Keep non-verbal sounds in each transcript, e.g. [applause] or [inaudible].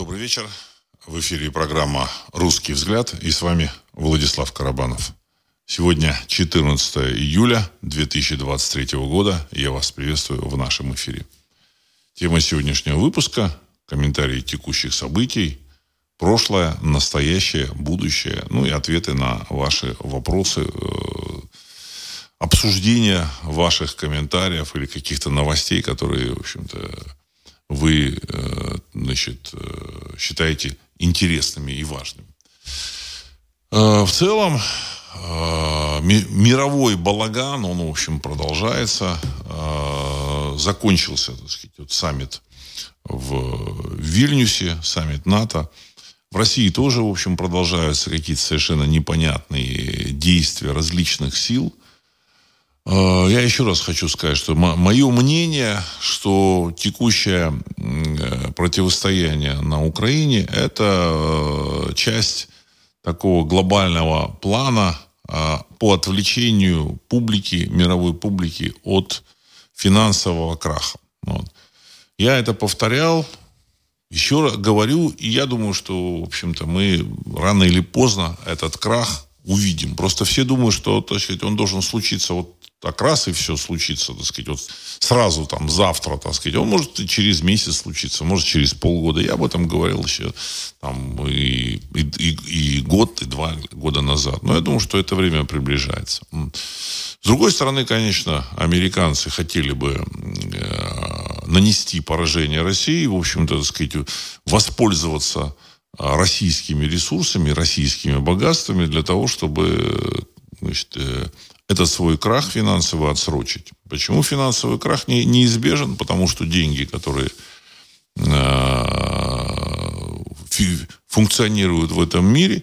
Добрый вечер. В эфире программа «Русский взгляд» и с вами Владислав Карабанов. Сегодня 14 июля 2023 года. Я вас приветствую в нашем эфире. Тема сегодняшнего выпуска – комментарии текущих событий, прошлое, настоящее, будущее, ну и ответы на ваши вопросы, э, обсуждение ваших комментариев или каких-то новостей, которые, в общем-то, вы э, значит, э, считаете интересными и важными. Э, в целом, мировой балаган, он, в общем, продолжается. Закончился, так сказать, вот саммит в Вильнюсе, саммит НАТО. В России тоже, в общем, продолжаются какие-то совершенно непонятные действия различных сил. Э, я еще раз хочу сказать, что мое мнение, что текущее э, противостояние на Украине – это э, часть такого глобального плана по отвлечению публики, мировой публики от финансового краха. Вот. Я это повторял, еще раз говорю, и я думаю, что, в общем-то, мы рано или поздно этот крах увидим. Просто все думают, что так сказать, он должен случиться вот так раз и все случится, так сказать, вот сразу там завтра, так сказать. Он может и через месяц случиться, может через полгода. Я об этом говорил еще там и, и, и, год, и два года назад. Но я думаю, что это время приближается. С другой стороны, конечно, американцы хотели бы э, нанести поражение России, в общем-то, так сказать, воспользоваться э, российскими ресурсами, российскими богатствами для того, чтобы значит, э, этот свой крах финансовый отсрочить. Почему финансовый крах не, неизбежен? Потому что деньги, которые э, функционируют в этом мире,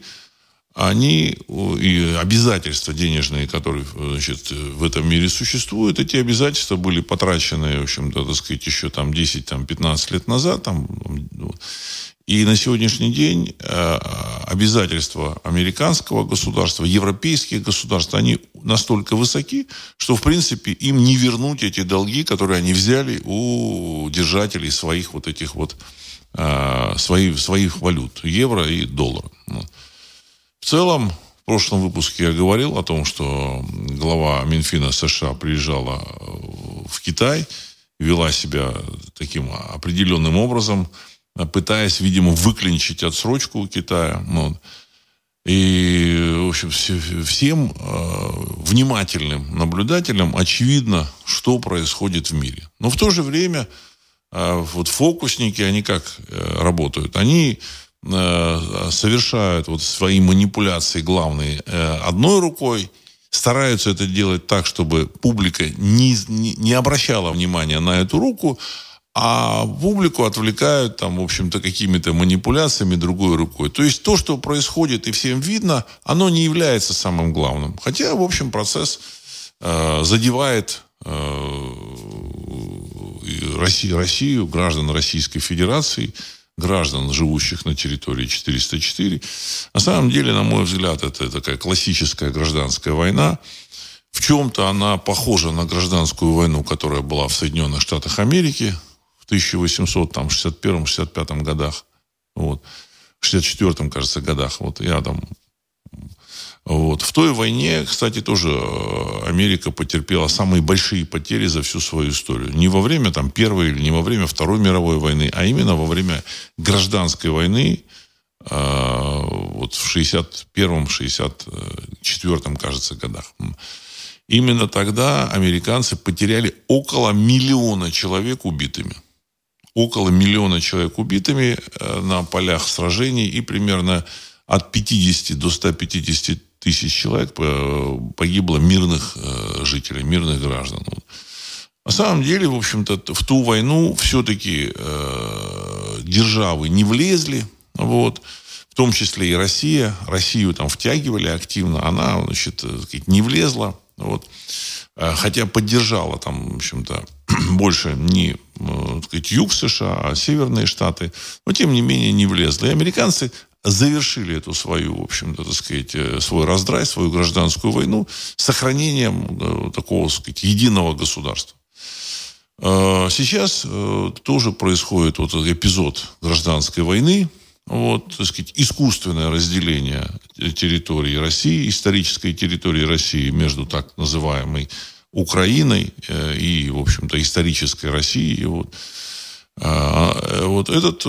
они и обязательства денежные, которые значит, в этом мире существуют, эти обязательства были потрачены, в общем-то, так сказать, еще там 10-15 лет назад. Там, и на сегодняшний день э, обязательства американского государства, европейских государств, они настолько высоки, что, в принципе, им не вернуть эти долги, которые они взяли у держателей своих вот этих вот э, своих, своих валют, евро и доллара. Ну. В целом, в прошлом выпуске я говорил о том, что глава Минфина США приезжала в Китай, вела себя таким определенным образом – пытаясь, видимо, выклинчить отсрочку у Китая. Ну, и, в общем, всем э, внимательным наблюдателям очевидно, что происходит в мире. Но в то же время э, вот фокусники, они как э, работают? Они э, совершают вот свои манипуляции главные э, одной рукой, стараются это делать так, чтобы публика не, не, не обращала внимания на эту руку, а публику отвлекают там, в общем-то, какими-то манипуляциями другой рукой. То есть то, что происходит и всем видно, оно не является самым главным. Хотя, в общем, процесс э, задевает э, Россию, Россию, граждан Российской Федерации, граждан, живущих на территории 404. На самом деле, на мой взгляд, это такая классическая гражданская война. В чем-то она похожа на гражданскую войну, которая была в Соединенных Штатах Америки 1861-65 годах. Вот. В 64 кажется, годах. Вот я там вот. В той войне, кстати, тоже э, Америка потерпела самые большие потери за всю свою историю. Не во время там, Первой или не во время Второй мировой войны, а именно во время гражданской войны э, вот в 61-64, кажется, годах. Именно тогда американцы потеряли около миллиона человек убитыми около миллиона человек убитыми э, на полях сражений и примерно от 50 до 150 тысяч человек погибло мирных э, жителей, мирных граждан. На самом деле, в общем-то, в ту войну все-таки э, державы не влезли, вот, в том числе и Россия. Россию там втягивали активно, она, значит, не влезла, вот. Э, хотя поддержала там, в общем-то, [clears throat] больше не э, так сказать, юг США, а северные штаты, но тем не менее не влезла. И американцы завершили эту свою, в общем-то, так сказать, э, свой раздрай, свою гражданскую войну сохранением такого, так сказать, единого государства. Сейчас тоже происходит вот этот эпизод гражданской войны, вот, так сказать, искусственное разделение территории России, исторической территории России между так называемой Украиной э, и, в общем-то, исторической Россией. Вот. А, вот этот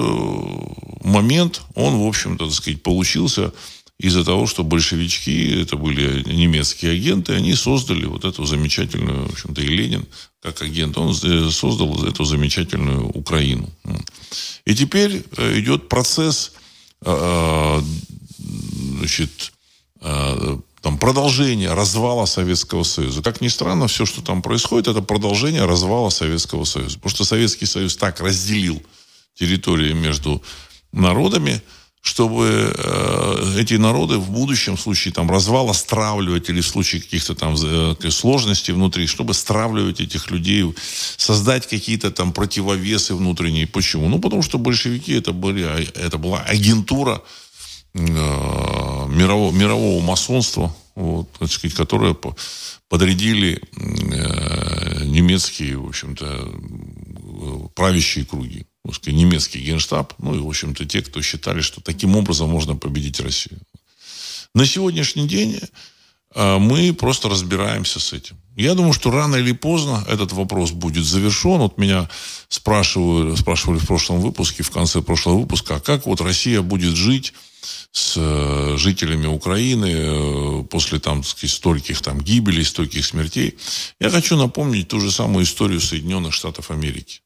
момент, он, в общем-то, так сказать, получился из-за того, что большевички, это были немецкие агенты, они создали вот эту замечательную, в общем-то, и Ленин, как агент, он создал эту замечательную Украину. И теперь э, идет процесс э, значит, э, там, продолжения развала Советского Союза. Как ни странно, все, что там происходит, это продолжение развала Советского Союза. Потому что Советский Союз так разделил территории между народами, чтобы э, эти народы в будущем в случае там развала стравливать или в случае каких-то там э, сложностей внутри, чтобы стравливать этих людей, создать какие-то там противовесы внутренние. Почему? Ну, потому что большевики это, были, а, это была агентура э, мирового, мирового масонства, вот, так сказать, которое подрядили э, немецкие, в общем-то, э, правящие круги сказать, немецкий генштаб, ну и, в общем-то, те, кто считали, что таким образом можно победить Россию. На сегодняшний день а, мы просто разбираемся с этим. Я думаю, что рано или поздно этот вопрос будет завершен. Вот меня спрашивали, спрашивали в прошлом выпуске, в конце прошлого выпуска, а как вот Россия будет жить с э, жителями Украины э, после там, сказать, стольких там гибелей, стольких смертей. Я хочу напомнить ту же самую историю Соединенных Штатов Америки.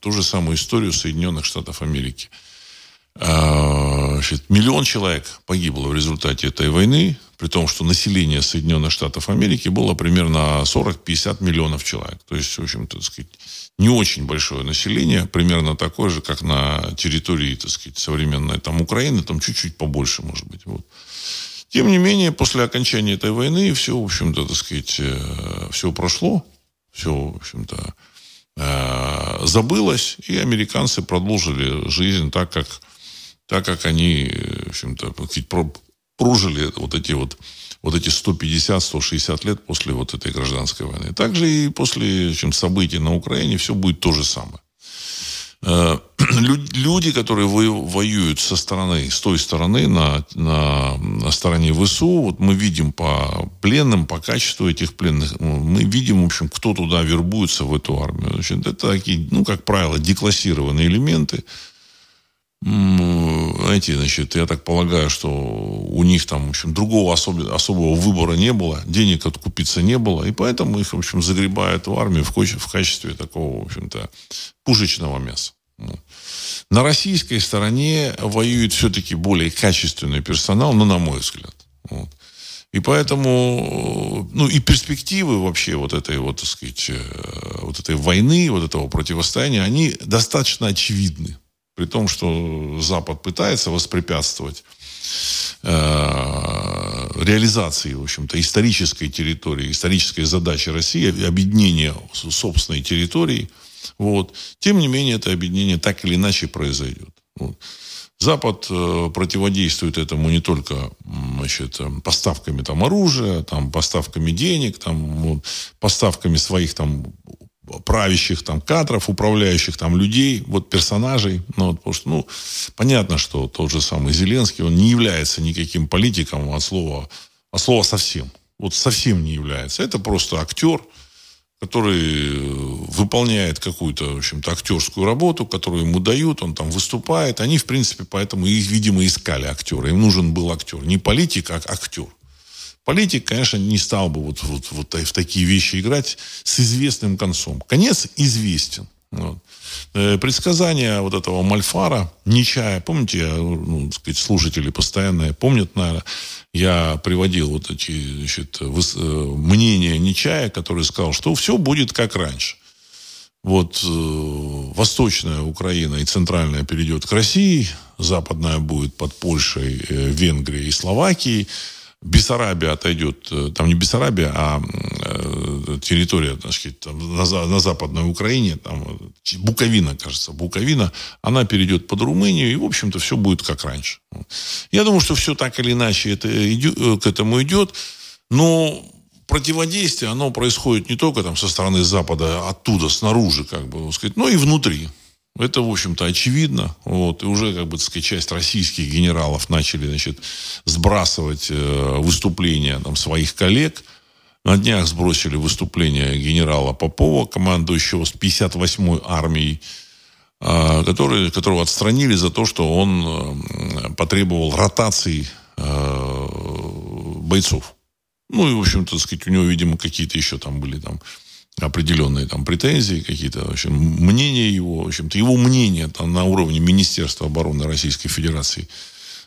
Ту же самую историю Соединенных Штатов Америки. А, значит, миллион человек погибло в результате этой войны, при том, что население Соединенных Штатов Америки было примерно 40-50 миллионов человек. То есть, в общем-то, так сказать, не очень большое население, примерно такое же, как на территории, так сказать, современной там Украины, там чуть-чуть побольше, может быть. Вот. Тем не менее, после окончания этой войны все, в общем-то, так сказать, э, все прошло, все, в общем-то, Э, забылось, и американцы продолжили жизнь так, как, так, как они, в общем-то, прожили вот эти вот вот эти 150-160 лет после вот этой гражданской войны. Также и после чем, событий на Украине все будет то же самое. Э, [clears throat] люди, которые воюют со стороны, с той стороны, на, на, на стороне ВСУ, вот мы видим по пленным, по качеству этих пленных, мы видим, в общем, кто туда вербуется в эту армию. Значит, это такие, ну, как правило, деклассированные элементы, знаете, значит, я так полагаю, что у них там, в общем, другого особо, особого выбора не было, денег откупиться не было, и поэтому их, в общем, загребают в армию в, в качестве такого, в общем-то, пушечного мяса. Ну. На российской стороне воюет все-таки более качественный персонал, ну, на мой взгляд. Вот. И поэтому, ну, и перспективы вообще вот этой вот, так сказать, э, вот этой войны, вот этого противостояния, они достаточно очевидны. При том, что Запад пытается воспрепятствовать э, реализации, в общем-то, исторической территории, исторической задачи России, объединения собственной территории. Вот. Тем не менее, это объединение так или иначе произойдет. Вот. Запад э, противодействует этому не только значит, поставками там, оружия, там, поставками денег, там, вот, поставками своих там, правящих там кадров, управляющих там людей, вот персонажей. Ну, вот, потому что, ну, понятно, что тот же самый Зеленский, он не является никаким политиком от слова, от слова совсем. Вот совсем не является. Это просто актер, который выполняет какую-то, в общем-то, актерскую работу, которую ему дают, он там выступает. Они, в принципе, поэтому видимо, искали актера. Им нужен был актер. Не политик, а актер. Политик, конечно, не стал бы вот, вот, вот в такие вещи играть с известным концом. Конец известен. Вот. Э, предсказания вот этого Мальфара, Нечая, помните, я, ну, сказать, слушатели постоянно помнят, наверное, я приводил вот эти значит, э, мнения Нечая, который сказал, что все будет как раньше. Вот э, восточная Украина и центральная перейдет к России, западная будет под Польшей, э, Венгрией и Словакией, Бессарабия отойдет, э, там не Бессарабия, а э, территория, так сказать, там, на, на Западной Украине, там, Буковина, кажется, Буковина, она перейдет под Румынию, и, в общем-то, все будет как раньше. Я думаю, что все так или иначе это идет, э, к этому идет, но противодействие, оно происходит не только там со стороны Запада, оттуда, снаружи, как бы сказать, но и внутри. Это, в общем-то, очевидно. Вот. И уже, как бы, так сказать, часть российских генералов начали, значит, сбрасывать э, выступления там, своих коллег. На днях сбросили выступление генерала Попова, командующего с 58-й армией, э, который, которого отстранили за то, что он э, потребовал ротации э, бойцов. Ну, и, в общем-то, сказать, у него, видимо, какие-то еще там были там определенные там претензии, какие-то, в общем, мнения его, в общем-то, его мнение там на уровне Министерства обороны Российской Федерации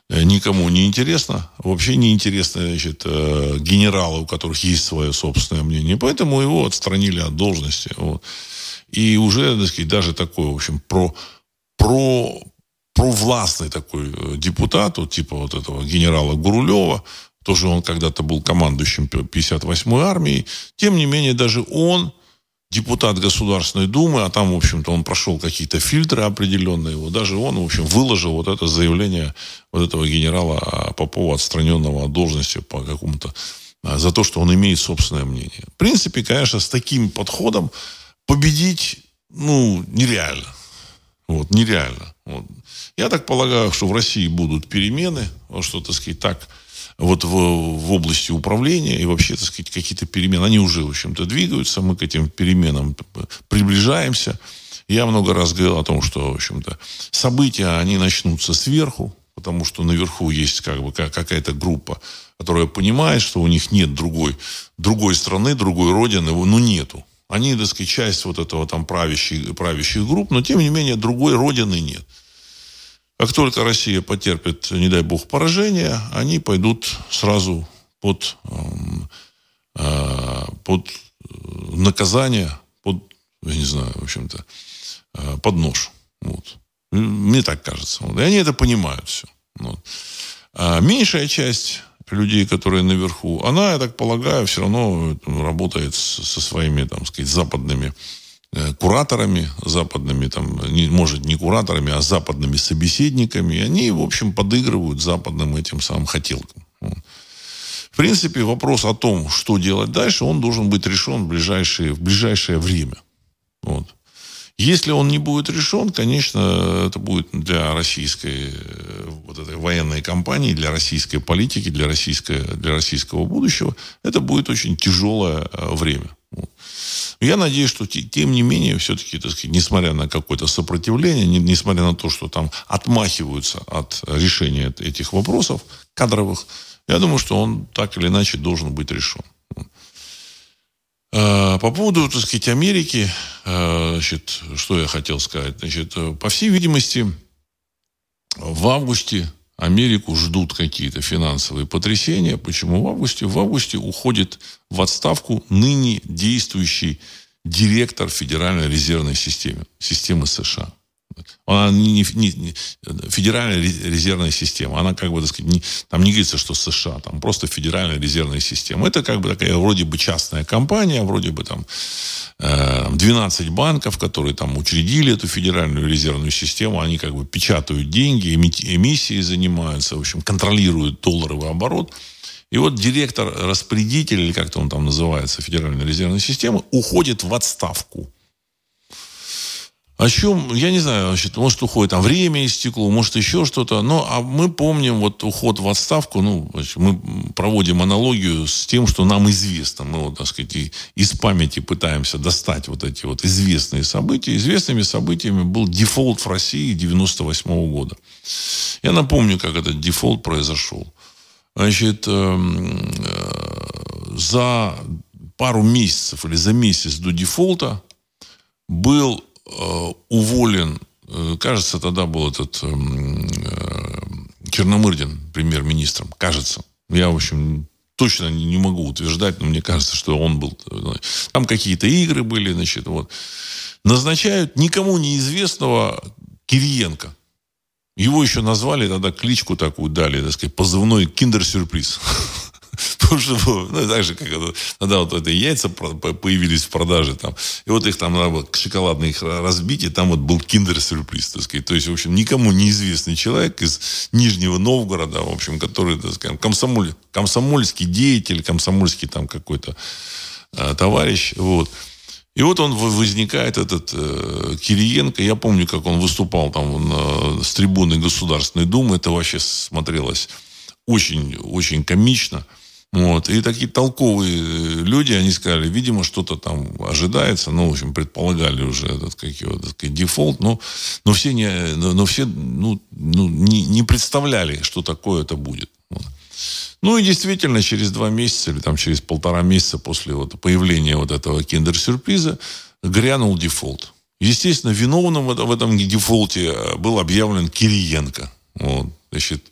э, никому не интересно. Вообще не интересно, значит, э, генералы, у которых есть свое собственное мнение. Поэтому его отстранили от должности. Вот. И уже, так сказать, даже такой, в общем, про, про, провластный такой э, депутат, вот, типа вот этого генерала Гурулева, тоже он когда-то был командующим 58-й армией. Тем не менее, даже он, депутат Государственной Думы, а там, в общем-то, он прошел какие-то фильтры определенные, его, даже он, в общем, выложил вот это заявление вот этого генерала Попова, отстраненного от должности по какому-то а, за то, что он имеет собственное мнение. В принципе, конечно, с таким подходом победить, ну, нереально. Вот, нереально. Вот. Я так полагаю, что в России будут перемены, что, так сказать, так вот в, в области управления и вообще, так сказать, какие-то перемены. Они уже, в общем-то, двигаются, мы к этим переменам приближаемся. Я много раз говорил о том, что, в общем-то, события, они начнутся сверху, потому что наверху есть как бы какая-то группа, которая понимает, что у них нет другой, другой страны, другой родины, ну, нету. Они, так сказать, часть вот этого там правящих, правящих групп, но, тем не менее, другой родины нет. Как только Россия потерпит, не дай бог, поражение, они пойдут сразу под, эм, э, под наказание, под, я не знаю, в общем-то, э, под нож. Вот. Мне так кажется. И они это понимают все. Вот. А меньшая часть людей, которые наверху, она, я так полагаю, все равно работает со своими, там сказать, западными Э, кураторами западными, там, не, может, не кураторами, а западными собеседниками. И они, в общем, подыгрывают западным этим самым хотелкам. В принципе, вопрос о том, что делать дальше, он должен быть решен в ближайшее, в ближайшее время. Вот. Если он не будет решен, конечно, это будет для российской э, вот этой военной кампании, для российской политики, для, российской, для российского будущего, это будет очень тяжелое э, Я надеюсь, что тем не менее, все-таки, так сказать, несмотря на какое-то сопротивление, несмотря на то, что там отмахиваются от решения этих вопросов кадровых, я думаю, что он так или иначе должен быть решен. А, по поводу, так сказать, Америки, а, значит, что я хотел сказать. Значит, по всей видимости, в августе Америку ждут какие-то финансовые потрясения. Почему в августе? В августе уходит в отставку ныне действующий директор Федеральной резервной системы, системы США. Она не, не, не федеральная резервная система. Она как бы, так сказать, не, там не говорится, что США, там просто федеральная резервная система. Это как бы такая вроде бы частная компания, вроде бы там 12 э, банков, которые там учредили эту федеральную резервную систему, они как бы печатают деньги, эмиссии занимаются, в общем, контролируют долларовый оборот. И вот директор-распорядитель, или как-то он там называется, Федеральной резервной системы, уходит в отставку. О чем, я не знаю, значит, может, уходит там время истекло, может, еще что-то. Но а мы помним вот уход в отставку, ну, значит, мы проводим аналогию с тем, что нам известно. Мы, вот, так сказать, из памяти пытаемся достать вот эти вот известные события. Известными событиями был дефолт в России 98 -го года. Я напомню, как этот дефолт произошел. Значит, эм, э, за пару месяцев или за месяц до дефолта был Э, уволен, э, кажется, тогда был этот эм, э, Черномырдин премьер-министром, кажется. Я, в общем, точно не могу утверждать, но мне кажется, что он был. Там какие-то игры были, значит, вот. Назначают никому неизвестного Кириенко. Его еще назвали, тогда кличку такую дали, так сказать, позывной киндер-сюрприз. [laughs] [laughs] Потому что, ну, так же, как тогда вот это яйца появились в продаже там, и вот их там надо было шоколадно их разбить, и там вот был киндер-сюрприз, так сказать. То есть, в общем, никому неизвестный человек из Нижнего Новгорода, в общем, который, так сказать, комсомоль, комсомольский деятель, комсомольский там какой-то э, товарищ, вот, и вот он возникает, этот э, Кириенко. Я помню, как он выступал там на, с трибуны Государственной Думы. Это вообще смотрелось очень, очень комично. Вот. И такие толковые э, люди, они сказали, видимо, что-то там ожидается. Ну, в общем, предполагали уже этот, как его, так сказать, дефолт. Но, но все, не, но, все ну, ну, не, не представляли, что такое это будет. Вот. Ну и действительно, через два месяца или там через полтора месяца после вот появления вот этого киндер-сюрприза грянул дефолт. Естественно, виновным в этом дефолте э, был объявлен Кириенко. Вот, значит,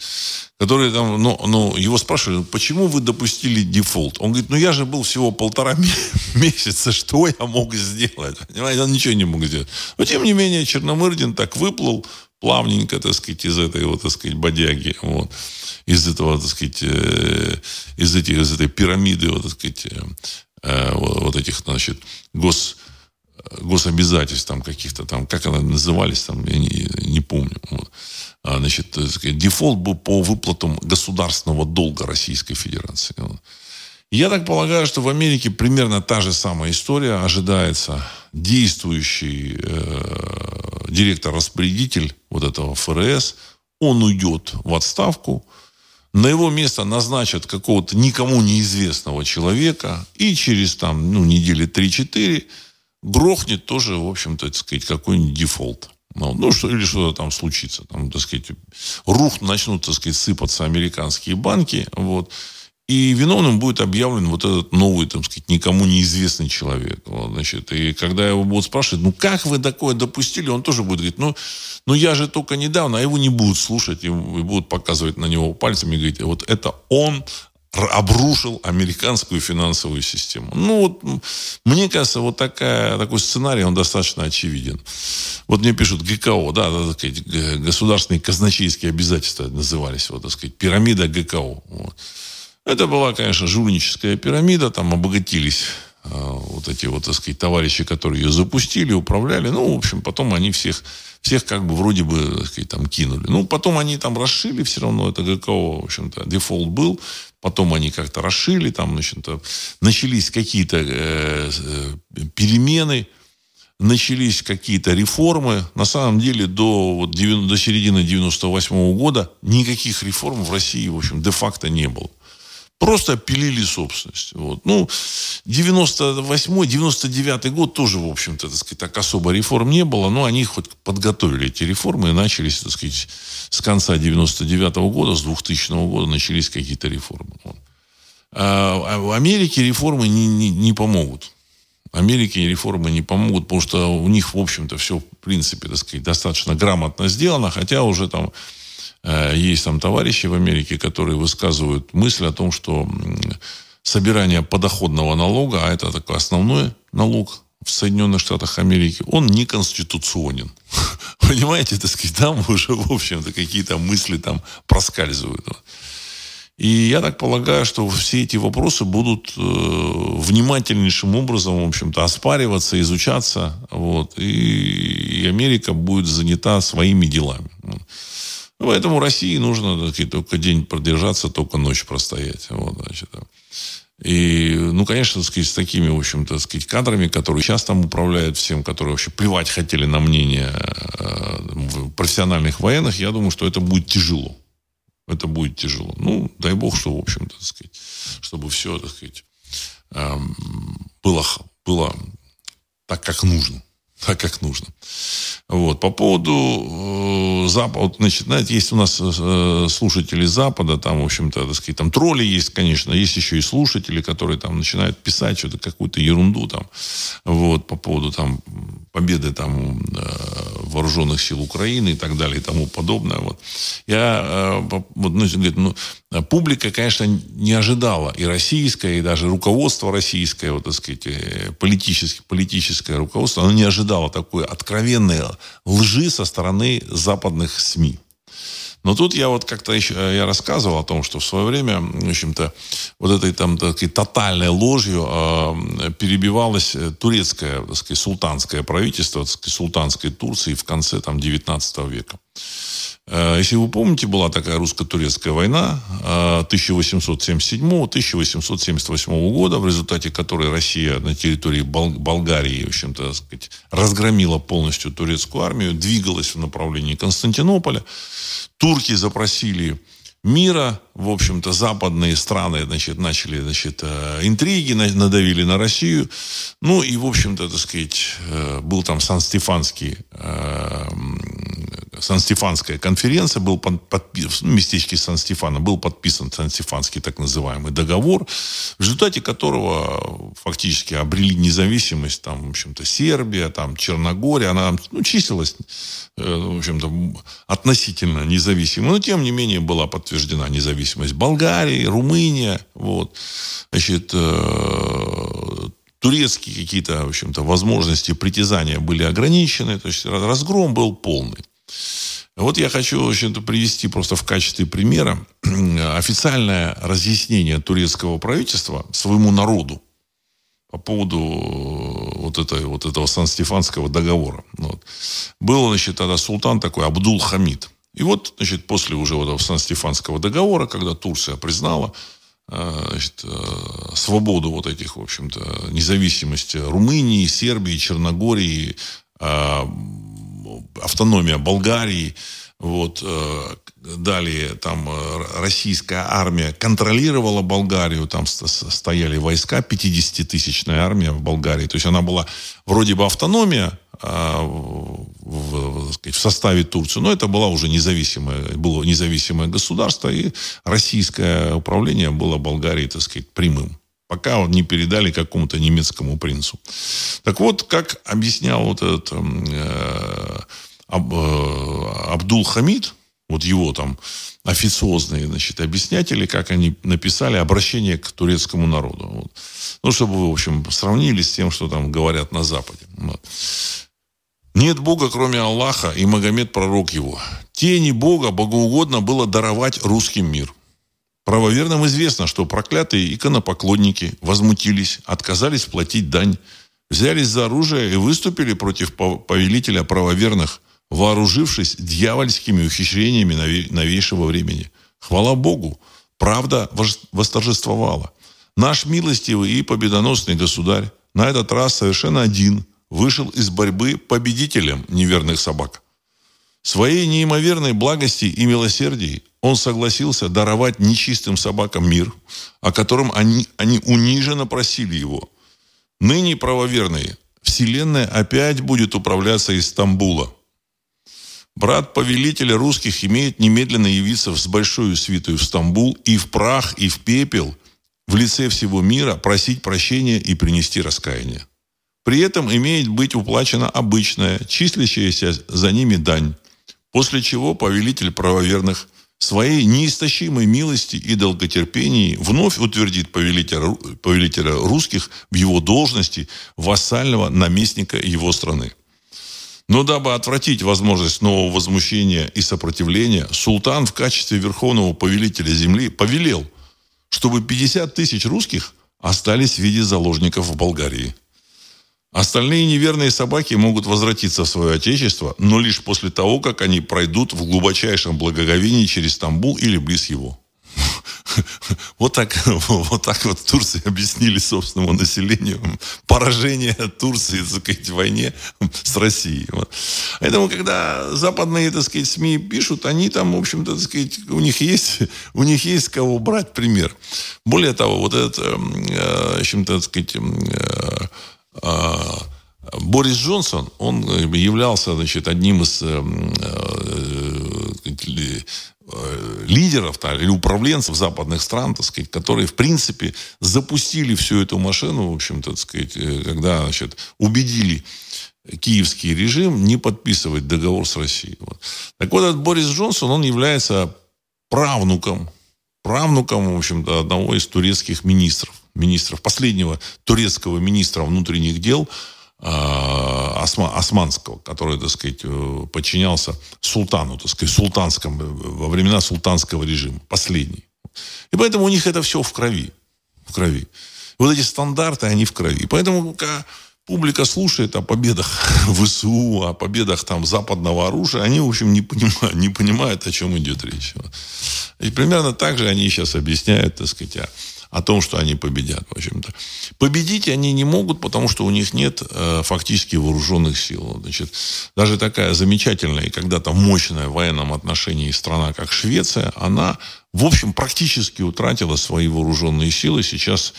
который там, ну, ну, его спрашивали, почему вы допустили дефолт? Он говорит, ну я же был всего полтора [laughs] месяца, что я мог сделать? Понимаете, он ничего не мог сделать. Но тем не менее, Черномырдин так выплыл плавненько, так сказать, из этой вот, так сказать, бодяги. Вот из этого, так сказать, э, из, этих, из этой пирамиды, вот, так сказать, э, э, вот этих, значит, гос, гособязательств там каких-то там, как они назывались там, я не, не помню. Вот. А, значит, сказать, дефолт был по выплатам государственного долга Российской Федерации. Я так полагаю, что в Америке примерно та же самая история ожидается. Действующий э, директор-распорядитель вот этого ФРС, он уйдет в отставку, на его место назначат какого-то никому неизвестного человека, и через там, ну, недели 3-4 грохнет тоже, в общем-то, так сказать, какой-нибудь дефолт. Ну, ну что, или что-то там случится. Там, так сказать, рух начнут, так сказать, сыпаться американские банки. Вот. И виновным будет объявлен вот этот новый, так сказать, никому неизвестный человек. Вот, значит, и когда его будут спрашивать, ну как вы такое допустили, он тоже будет говорить, ну, ну я же только недавно, а его не будут слушать, и будут показывать на него пальцами и говорить, вот это он обрушил американскую финансовую систему. Ну, вот, мне кажется, вот такая, такой сценарий, он достаточно очевиден. Вот мне пишут ГКО, да, да так сказать, государственные казначейские обязательства назывались, вот, так сказать, пирамида ГКО. Вот. Это была, конечно, жульническая пирамида, там обогатились э, вот эти вот, так сказать, товарищи, которые ее запустили, управляли. Ну, в общем, потом они всех, всех как бы вроде бы, сказать, там кинули. Ну, потом они там расшили все равно, это ГКО, в общем-то, дефолт был. Потом они как-то расшили, там, значит, начались какие-то э, э перемены, начались какие-то реформы. На самом деле до, вот, до середины 98 -го года никаких реформ в России, в общем, де-факто не было. Просто пилили собственность. Вот. Ну, 98-99 год тоже, в общем-то, так сказать, так особо реформ не было, но они хоть подготовили эти реформы и начались, так сказать, с конца 99 -го года, с 2000 года начались какие-то реформы. Вот. А в Америке реформы не, не, не помогут. Америке реформы не помогут, потому что у них, в общем-то, все, в принципе, так сказать, достаточно грамотно сделано, хотя уже там есть там товарищи в Америке, которые высказывают мысль о том, что собирание подоходного налога, а это такой основной налог в Соединенных Штатах Америки, он неконституционен. [laughs] Понимаете, так сказать, там уже, в общем-то, какие-то мысли там проскальзывают. И я так полагаю, что все эти вопросы будут э, внимательнейшим образом, в общем-то, оспариваться, изучаться. Вот, и, и Америка будет занята своими делами. Ну, поэтому России нужно так сказать, только день продержаться, только ночь простоять. Вот, значит, и, ну, конечно, так сказать, с такими, в общем-то, сказать, кадрами, которые сейчас там управляют всем, которые вообще плевать хотели на мнение э, профессиональных военных, я думаю, что это будет тяжело. Это будет тяжело. Ну, дай бог, что, в общем-то, так сказать, чтобы все, так сказать, эм, было, было так, как нужно так, как нужно. Вот. По поводу э, Запада, значит, знаете, есть у нас э, слушатели Запада, там, в общем-то, так сказать, там тролли есть, конечно, есть еще и слушатели, которые там начинают писать что-то, какую-то ерунду там, вот, по поводу там победы там э, вооруженных сил Украины и так далее и тому подобное. Вот. Я, э, вот, ну, говорит, ну, публика, конечно, не ожидала, и российское, и даже руководство российское, вот, так сказать, э, политическое, политическое руководство, оно не ожидало такой откровенной лжи со стороны западных СМИ. Но тут я вот как-то еще, я рассказывал о том, что в свое время, в общем-то, вот этой там такой тотальной ложью э, перебивалось турецкое, так сказать, султанское правительство, так сказать, султанской Турции в конце там 19 века. Э, если вы помните, была такая русско-турецкая война 1877-1878 э, года, в результате которой Россия на территории Болгарии, в общем-то, сказать, разгромила полностью турецкую армию, двигалась в направлении Константинополя. Турки запросили мира, в общем-то, западные страны, значит, начали, значит, э, интриги, надавили на Россию. Ну, и, в общем-то, так сказать, был там Сан-Стефанский Сан-Стефанская конференция, был подписан, в местечке Сан-Стефана был подписан Сан-Стефанский так называемый договор, в результате которого фактически обрели независимость, там, в общем-то, Сербия, там, Черногория, она ну, числилась, э, в общем-то, относительно независимой, но, тем не менее, была подтверждена независимость Болгарии, Румыния, вот, значит, э, турецкие какие-то, в общем-то, возможности притязания были ограничены, то есть разгром был полный. Вот я хочу общем-то, привести просто в качестве примера [clears throat] официальное разъяснение турецкого правительства своему народу по поводу э, вот, этой, вот этого Сан-Стефанского договора. Вот. Был, значит, тогда султан такой Абдул Хамид. И вот, значит, после уже вот этого Сан-Стефанского договора, когда Турция признала э, значит, э, свободу вот этих, в общем-то, независимости Румынии, Сербии, Черногории, автономия Болгарии, вот, э, далее там э, российская армия контролировала Болгарию, там стояли войска, 50-тысячная армия в Болгарии. То есть она была вроде бы автономия а, в, в, составе Турции, но это было уже независимое, было независимое государство, и российское управление было Болгарии, так сказать, прямым пока не передали какому-то немецкому принцу. Так вот, как объяснял вот этот э, Аб, э, Абдул Хамид, вот его там официозные значит, объяснятели, как они написали обращение к турецкому народу. Вот. Ну, чтобы вы, в общем, сравнили с тем, что там говорят на Западе. Вот. Нет Бога, кроме Аллаха, и Магомед пророк его. Тени Бога богоугодно было даровать русским мир. Правоверным известно, что проклятые иконопоклонники возмутились, отказались платить дань, взялись за оружие и выступили против повелителя правоверных – вооружившись дьявольскими ухищрениями новейшего времени. Хвала Богу, правда восторжествовала. Наш милостивый и победоносный государь на этот раз совершенно один вышел из борьбы победителем неверных собак. Своей неимоверной благости и милосердии он согласился даровать нечистым собакам мир, о котором они, они униженно просили его. Ныне правоверные, Вселенная опять будет управляться из Стамбула – Брат повелителя русских имеет немедленно явиться с большой свитой в Стамбул и в прах, и в пепел в лице всего мира просить прощения и принести раскаяние. При этом имеет быть уплачена обычная, числящаяся за ними дань, после чего повелитель правоверных своей неистощимой милости и долготерпении вновь утвердит повелителя, повелителя русских в его должности вассального наместника его страны. Но дабы отвратить возможность нового возмущения и сопротивления, султан в качестве верховного повелителя земли повелел, чтобы 50 тысяч русских остались в виде заложников в Болгарии. Остальные неверные собаки могут возвратиться в свое отечество, но лишь после того, как они пройдут в глубочайшем благоговении через Стамбул или близ его. [laughs] Вот так, [laughs] вот так вот Турции объяснили собственному населению поражение Турции так сказать, в войне с Россией. Вот. Поэтому, когда западные так сказать, СМИ пишут, они там, в общем-то, так сказать, у них есть, [laughs] у них есть кого брать пример. Более того, вот этот, э, в общем-то, так сказать, э, э, Борис Джонсон, он являлся значит, одним из Э, лидеров там, или управленцев западных стран, так сказать, которые, в принципе, запустили всю эту машину, в общем-то, так сказать, э, когда, значит, убедили киевский режим не подписывать договор с Россией. Вот. Так вот, этот Борис Джонсон, он является правнуком, правнуком, в общем-то, одного из турецких министров, министров, последнего турецкого министра внутренних дел, осма, османского, который, так сказать, подчинялся султану, так сказать, султанском, во времена султанского режима, последний. И поэтому у них это все в крови. В крови. Вот эти стандарты, они в крови. Поэтому, когда публика слушает о победах [laughs] ВСУ, о победах там западного оружия, они, в общем, не понимают, не понимают, о чем идет речь. И примерно так же они сейчас объясняют, так сказать, о том, что они победят, в общем-то. Победить они не могут, потому что у них нет э, фактически вооруженных сил. Значит, даже такая замечательная и когда-то мощная в военном отношении страна, как Швеция, она, в общем, практически утратила свои вооруженные силы. Сейчас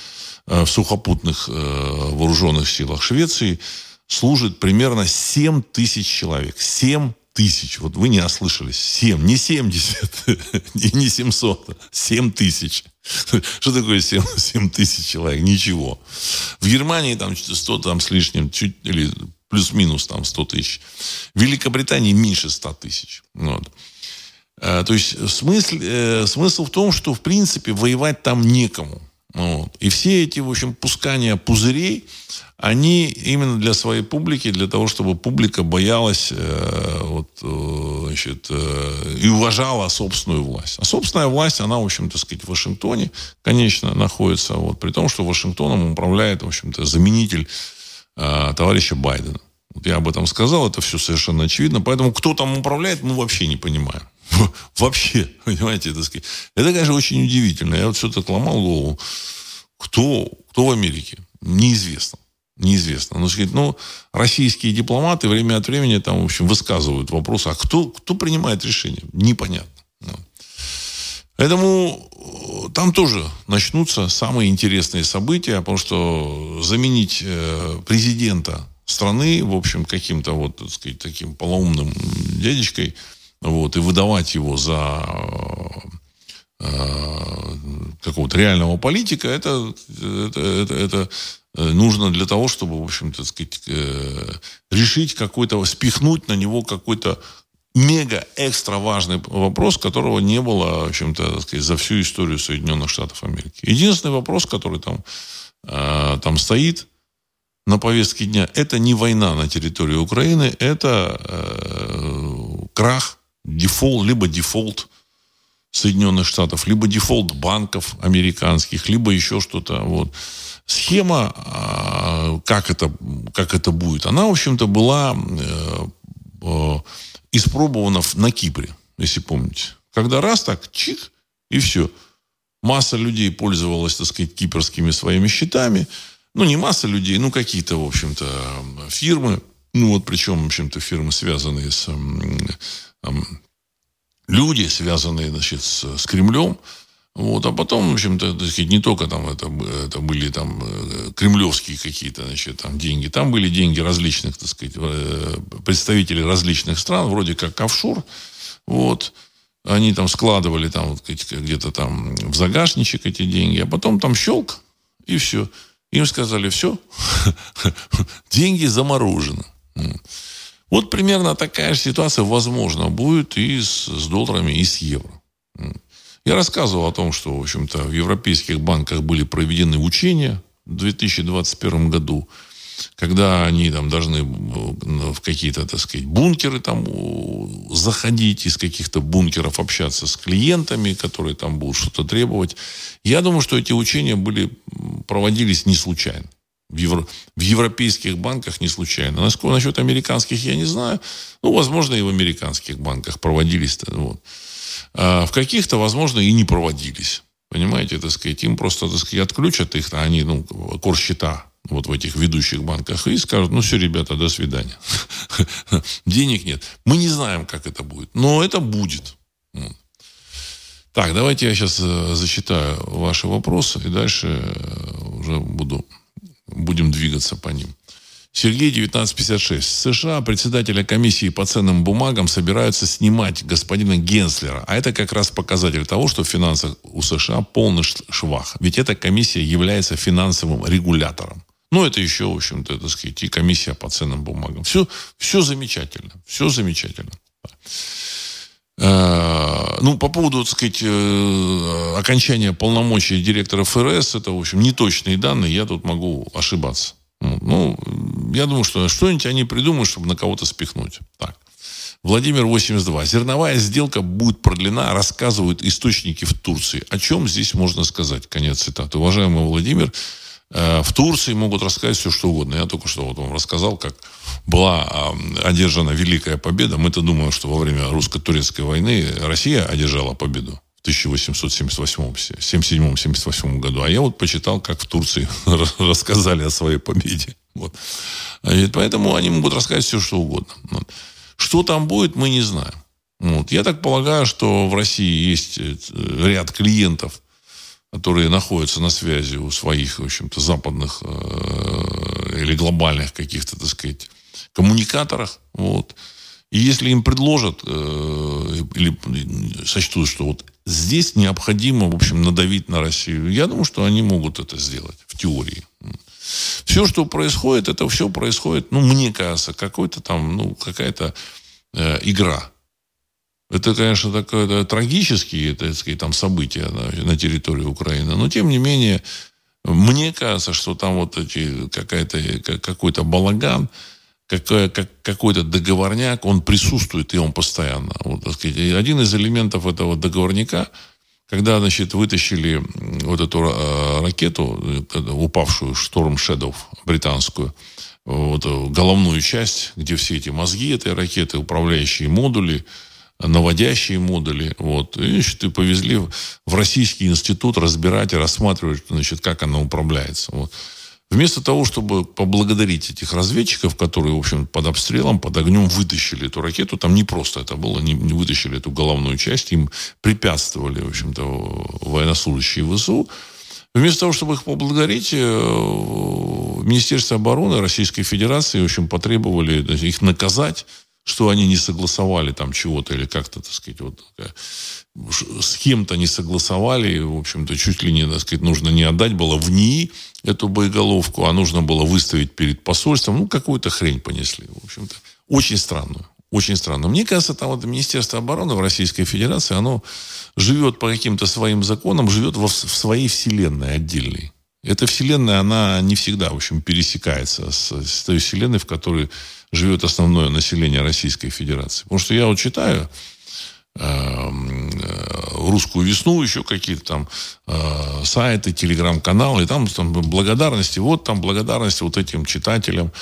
Э, в сухопутных э, вооруженных силах Швеции служит примерно 7 тысяч человек. 7 тысяч. Вот вы не ослышались. 7. Не 70. И [laughs] не 700. 7 тысяч. [laughs] Что такое 7, 7 [laughs] тысяч человек? Ничего. В Германии там 100 там с лишним, чуть или плюс-минус там 100 тысяч. В Великобритании меньше 100 тысяч. Вот. Э, то есть смысл, смысл в том, что в принципе воевать там некому. Вот. И все эти, в общем, пускания пузырей, они именно для своей публики, для того, чтобы публика боялась э, вот, э, значит, э, и уважала собственную власть. А собственная власть, она, в общем-то, сказать, в Вашингтоне, конечно, находится, вот, при том, что Вашингтоном управляет, в общем-то, заменитель э, товарища Байдена. Вот я об этом сказал, это все совершенно очевидно. Поэтому кто там управляет, мы вообще не понимаем. [laughs] Вообще, понимаете, это, это, конечно, очень удивительно. Я вот все так ломал голову. Кто, кто в Америке? Неизвестно. Неизвестно. Но, сказать, ну, российские дипломаты время от времени там, в общем, высказывают вопрос, а кто, кто принимает решение? Непонятно. Ну. Поэтому э, там тоже начнутся самые интересные события, потому что заменить э, президента страны, в общем, каким-то вот, так сказать, таким полоумным дядечкой – вот, и выдавать его за э, какого-то реального политика, это, это, это, это нужно для того, чтобы, в общем-то, сказать, э, решить какой-то, спихнуть на него какой-то мега экстра важный вопрос, которого не было, в общем-то, за всю историю Соединенных Штатов Америки. Единственный вопрос, который там, э, там стоит на повестке дня, это не война на территории Украины, это э, крах дефолт, либо дефолт Соединенных Штатов, либо дефолт банков американских, либо еще что-то. Вот. Схема, а, как это, как это будет, она, в общем-то, была э, э, испробована на Кипре, если помните. Когда раз так, чик, и все. Масса людей пользовалась, так сказать, кипрскими своими счетами. Ну, не масса людей, ну, какие-то, в общем-то, фирмы. Ну, вот причем, в общем-то, фирмы, связанные с люди, связанные значит, с, с Кремлем. Вот, а потом, в общем-то, не только там это, это были там э, кремлевские какие-то, значит, там деньги. Там были деньги различных, так сказать, э, представителей различных стран, вроде как офшор. Вот. Они там складывали там где-то там в загашничек эти деньги, а потом там щелк, и все. Им сказали, все, [laughs] деньги заморожены. Вот примерно такая же ситуация, возможно, будет и с, с долларами, и с евро. Я рассказывал о том, что, в общем-то, в европейских банках были проведены учения в 2021 году, когда они там должны в какие-то, так сказать, бункеры там заходить, из каких-то бункеров общаться с клиентами, которые там будут что-то требовать. Я думаю, что эти учения были, проводились не случайно в, евро, в европейских банках не случайно. Насколько насчет американских, я не знаю. Ну, возможно, и в американских банках проводились. Вот. А в каких-то, возможно, и не проводились. Понимаете, так сказать, им просто, так сказать, отключат их, а они, ну, курс счета вот в этих ведущих банках и скажут, ну все, ребята, до свидания. [laughs] Денег нет. Мы не знаем, как это будет, но это будет. Так, давайте я сейчас э, зачитаю ваши вопросы и дальше э, уже буду будем двигаться по ним. Сергей 1956. США председателя комиссии по ценным бумагам собираются снимать господина Генслера. А это как раз показатель того, что в финансах у США полный швах. Ведь эта комиссия является финансовым регулятором. Ну, это еще, в общем-то, так сказать, и комиссия по ценным бумагам. Все, все замечательно. Все замечательно. Э, ну, по поводу, так сказать, э, окончания полномочий директора ФРС, это, в общем, неточные данные, я тут могу ошибаться. Ну, я думаю, что что-нибудь они придумают, чтобы на кого-то спихнуть. Так. Владимир 82. Зерновая сделка будет продлена, рассказывают источники в Турции. О чем здесь можно сказать? Конец цитаты. Уважаемый Владимир, в Турции могут рассказать все, что угодно. Я только что вот вам рассказал, как была одержана великая победа. Мы-то думаем, что во время русско-турецкой войны Россия одержала победу. 1877-78 году. А я вот почитал, как в Турции [laughs] рассказали о своей победе. Вот. И поэтому они могут рассказать все, что угодно. Вот. Что там будет, мы не знаем. Вот. Я так полагаю, что в России есть э, ряд клиентов, которые находятся на связи у своих, в общем-то, западных э, или глобальных каких-то, так сказать, коммуникаторах. Вот. И если им предложат э, или сочтут, что вот здесь необходимо, в общем, надавить на Россию, я думаю, что они могут это сделать в теории. Все, что происходит, это все происходит, ну, мне кажется, какой-то там, ну, какая-то э, игра. Это, конечно, такое трагические, так сказать, там события на, на территории Украины, но тем не менее, мне кажется, что там вот эти какая-то какой-то балаган, какой, как, какой-то договорняк, он присутствует, и он постоянно. Вот, так сказать. И один из элементов этого договорняка – когда, значит, вытащили вот эту э, ракету, упавшую Шторм Shadow британскую, вот, э, головную часть, где все эти мозги этой ракеты, управляющие модули, наводящие модули, вот, и, значит, и повезли в Российский институт разбирать и рассматривать, значит, как она управляется. Вот. Вместо того, чтобы поблагодарить этих разведчиков, которые, в общем, под обстрелом, под огнем вытащили эту ракету, там не просто это было, не, не вытащили эту головную часть, им препятствовали, в общем-то, военнослужащие ВСУ. Вместо того, чтобы их поблагодарить, э, Министерство обороны Российской Федерации, в общем, потребовали их наказать, что они не согласовали там чего-то или как-то, так сказать, вот с кем-то не согласовали, в общем-то, чуть ли не, так сказать, нужно не отдать было в НИИ эту боеголовку, а нужно было выставить перед посольством, ну, какую-то хрень понесли, в общем-то. Очень странную. Очень странно. Мне кажется, там вот Министерство обороны в Российской Федерации, оно живет по каким-то своим законам, живет в своей вселенной отдельной. Эта вселенная, она не всегда, в общем, пересекается с, с той вселенной, в которой живет основное население Российской Федерации. Потому что я вот читаю Эм, русскую весну, еще какие-то там э, сайты, телеграм-каналы, и там, там благодарности, вот там благодарности вот этим читателям,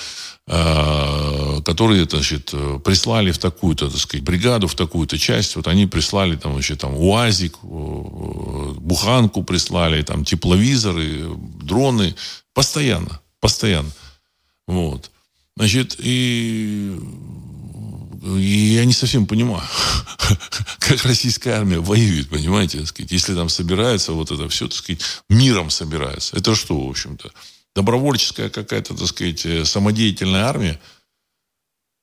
э, которые, значит, прислали в такую-то, так сказать, бригаду, в такую-то часть, вот они прислали там еще там УАЗик, буханку прислали, там тепловизоры, дроны, постоянно, постоянно. Вот. Значит, и я не совсем понимаю, [laughs] как российская армия воюет, понимаете, так сказать, если там собирается вот это все, так сказать, миром собирается. Это что, в общем-то? Добровольческая какая-то, так сказать, э, самодеятельная армия,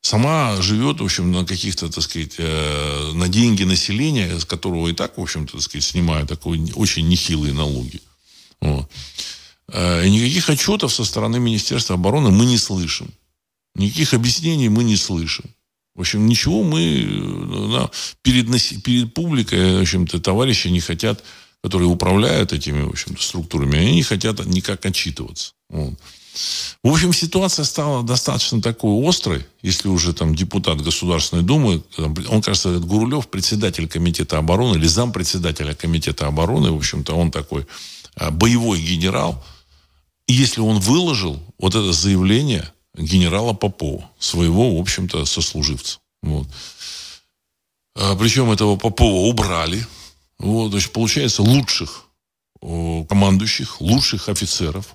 сама живет, в общем, на каких-то, так сказать, э, на деньги населения, с которого и так, в общем-то, так сказать, снимают такой очень нехилые налоги. Вот. Э, и никаких отчетов со стороны Министерства обороны мы не слышим. Никаких объяснений мы не слышим. В общем, ничего мы да, перед, перед публикой, в общем-то, товарищи не хотят, которые управляют этими, в общем структурами, они не хотят никак отчитываться. Вот. В общем, ситуация стала достаточно такой острой, если уже там депутат Государственной Думы, он, кажется, этот Гурулев, председатель Комитета обороны или зампредседателя Комитета обороны, в общем-то, он такой а, боевой генерал. И если он выложил вот это заявление, генерала Попова, своего, в общем-то, сослуживца. Вот. А, причем этого Попова убрали. Вот, то есть, получается, лучших командующих, лучших офицеров,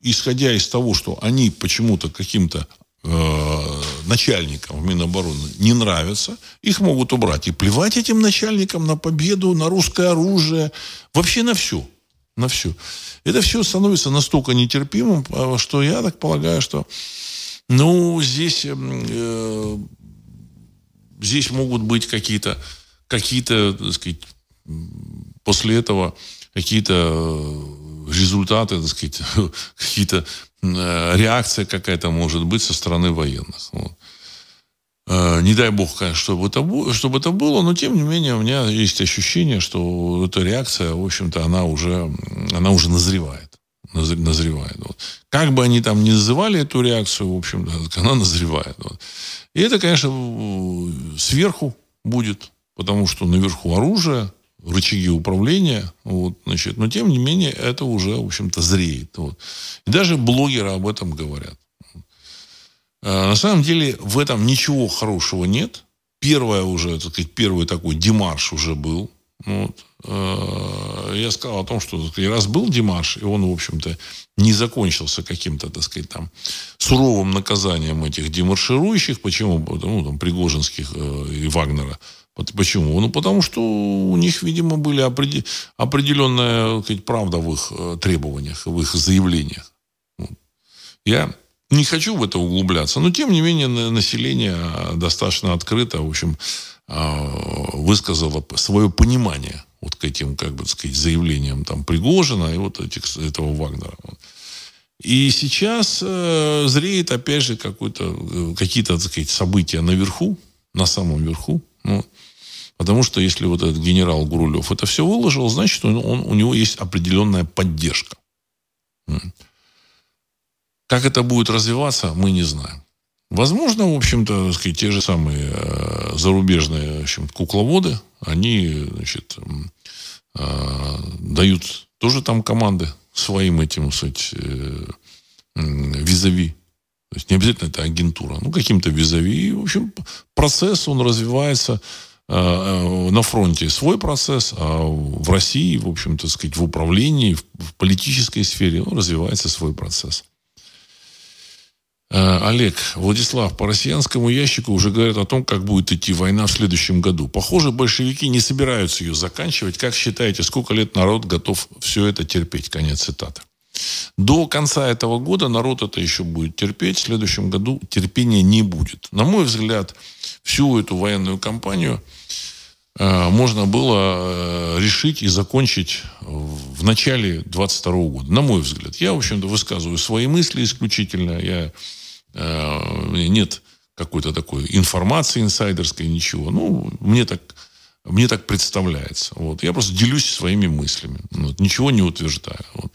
исходя из того, что они почему-то каким-то э, начальникам в Минобороны не нравятся, их могут убрать. И плевать этим начальникам на победу, на русское оружие, вообще на все. На все. Это все становится настолько нетерпимым, а, что я так полагаю, что ну, здесь, эм, э, здесь могут быть какие-то, какие-то, так сказать, после этого какие-то э, результаты, так сказать, [laughs] какие-то э, реакция какая-то может быть со стороны военных. Вот. Э, не дай бог, конечно, чтобы это, чтобы это было, но тем не менее у меня есть ощущение, что эта реакция, в общем-то, она уже, она уже назревает назревает. Вот. Как бы они там ни называли эту реакцию, в общем, [laughs] она назревает. Вот. И это, конечно, сверху будет, потому что наверху оружие, рычаги управления, вот, значит, но тем не менее это уже, в общем-то, зреет. Вот. И даже блогеры об этом говорят. А, на самом деле в этом ничего хорошего нет. Первое уже, так сказать, первый такой демарш уже был. Вот. А, я сказал о том, что сказать, раз был демарш, и он, в общем-то, не закончился каким-то, так сказать, там, суровым наказанием этих демарширующих. Почему? Ну, там, Пригожинских э, и Вагнера. Почему? Ну, потому что у них, видимо, были определенная сказать, правда в их э, требованиях, в их заявлениях. Я не хочу в это углубляться, но, тем не менее, население достаточно открыто, в общем, а, высказало свое понимание вот к этим, как бы сказать, заявлениям там Пригожина и вот этих, этого Вагнера. И сейчас э, зреет, опять же, какой-то, э, какие-то, так сказать, события наверху, на самом верху. Ну, Потому что если вот этот генерал Гурулев это все выложил, значит, он, он, у него есть определенная поддержка. Как это будет развиваться, мы не знаем. Возможно, в общем-то, сказать, те же самые э, зарубежные в общем, кукловоды, они значит, э, дают тоже там команды своим этим, сказать, э, визави. То есть не обязательно это агентура, ну, каким-то визави. И, в общем, процесс, он развивается Э, э, на фронте свой процесс, а в России, в общем-то, сказать, в управлении, в политической сфере ну, развивается свой процесс. Э, Олег, Владислав, по россиянскому ящику уже говорят о том, как будет идти война в следующем году. Похоже, большевики не собираются ее заканчивать. Как считаете, сколько лет народ готов все это терпеть? Конец цитаты. До конца этого года народ это еще будет терпеть. В следующем году терпения не будет. На мой взгляд, всю эту военную кампанию можно было э, решить и закончить в начале 22 года. На мой взгляд. Я, в общем-то, высказываю свои мысли исключительно. Я, э, нет какой-то такой информации инсайдерской, ничего. Ну, мне так мне так представляется. Вот. Я просто делюсь своими мыслями. Вот. Ничего не утверждаю. Вот.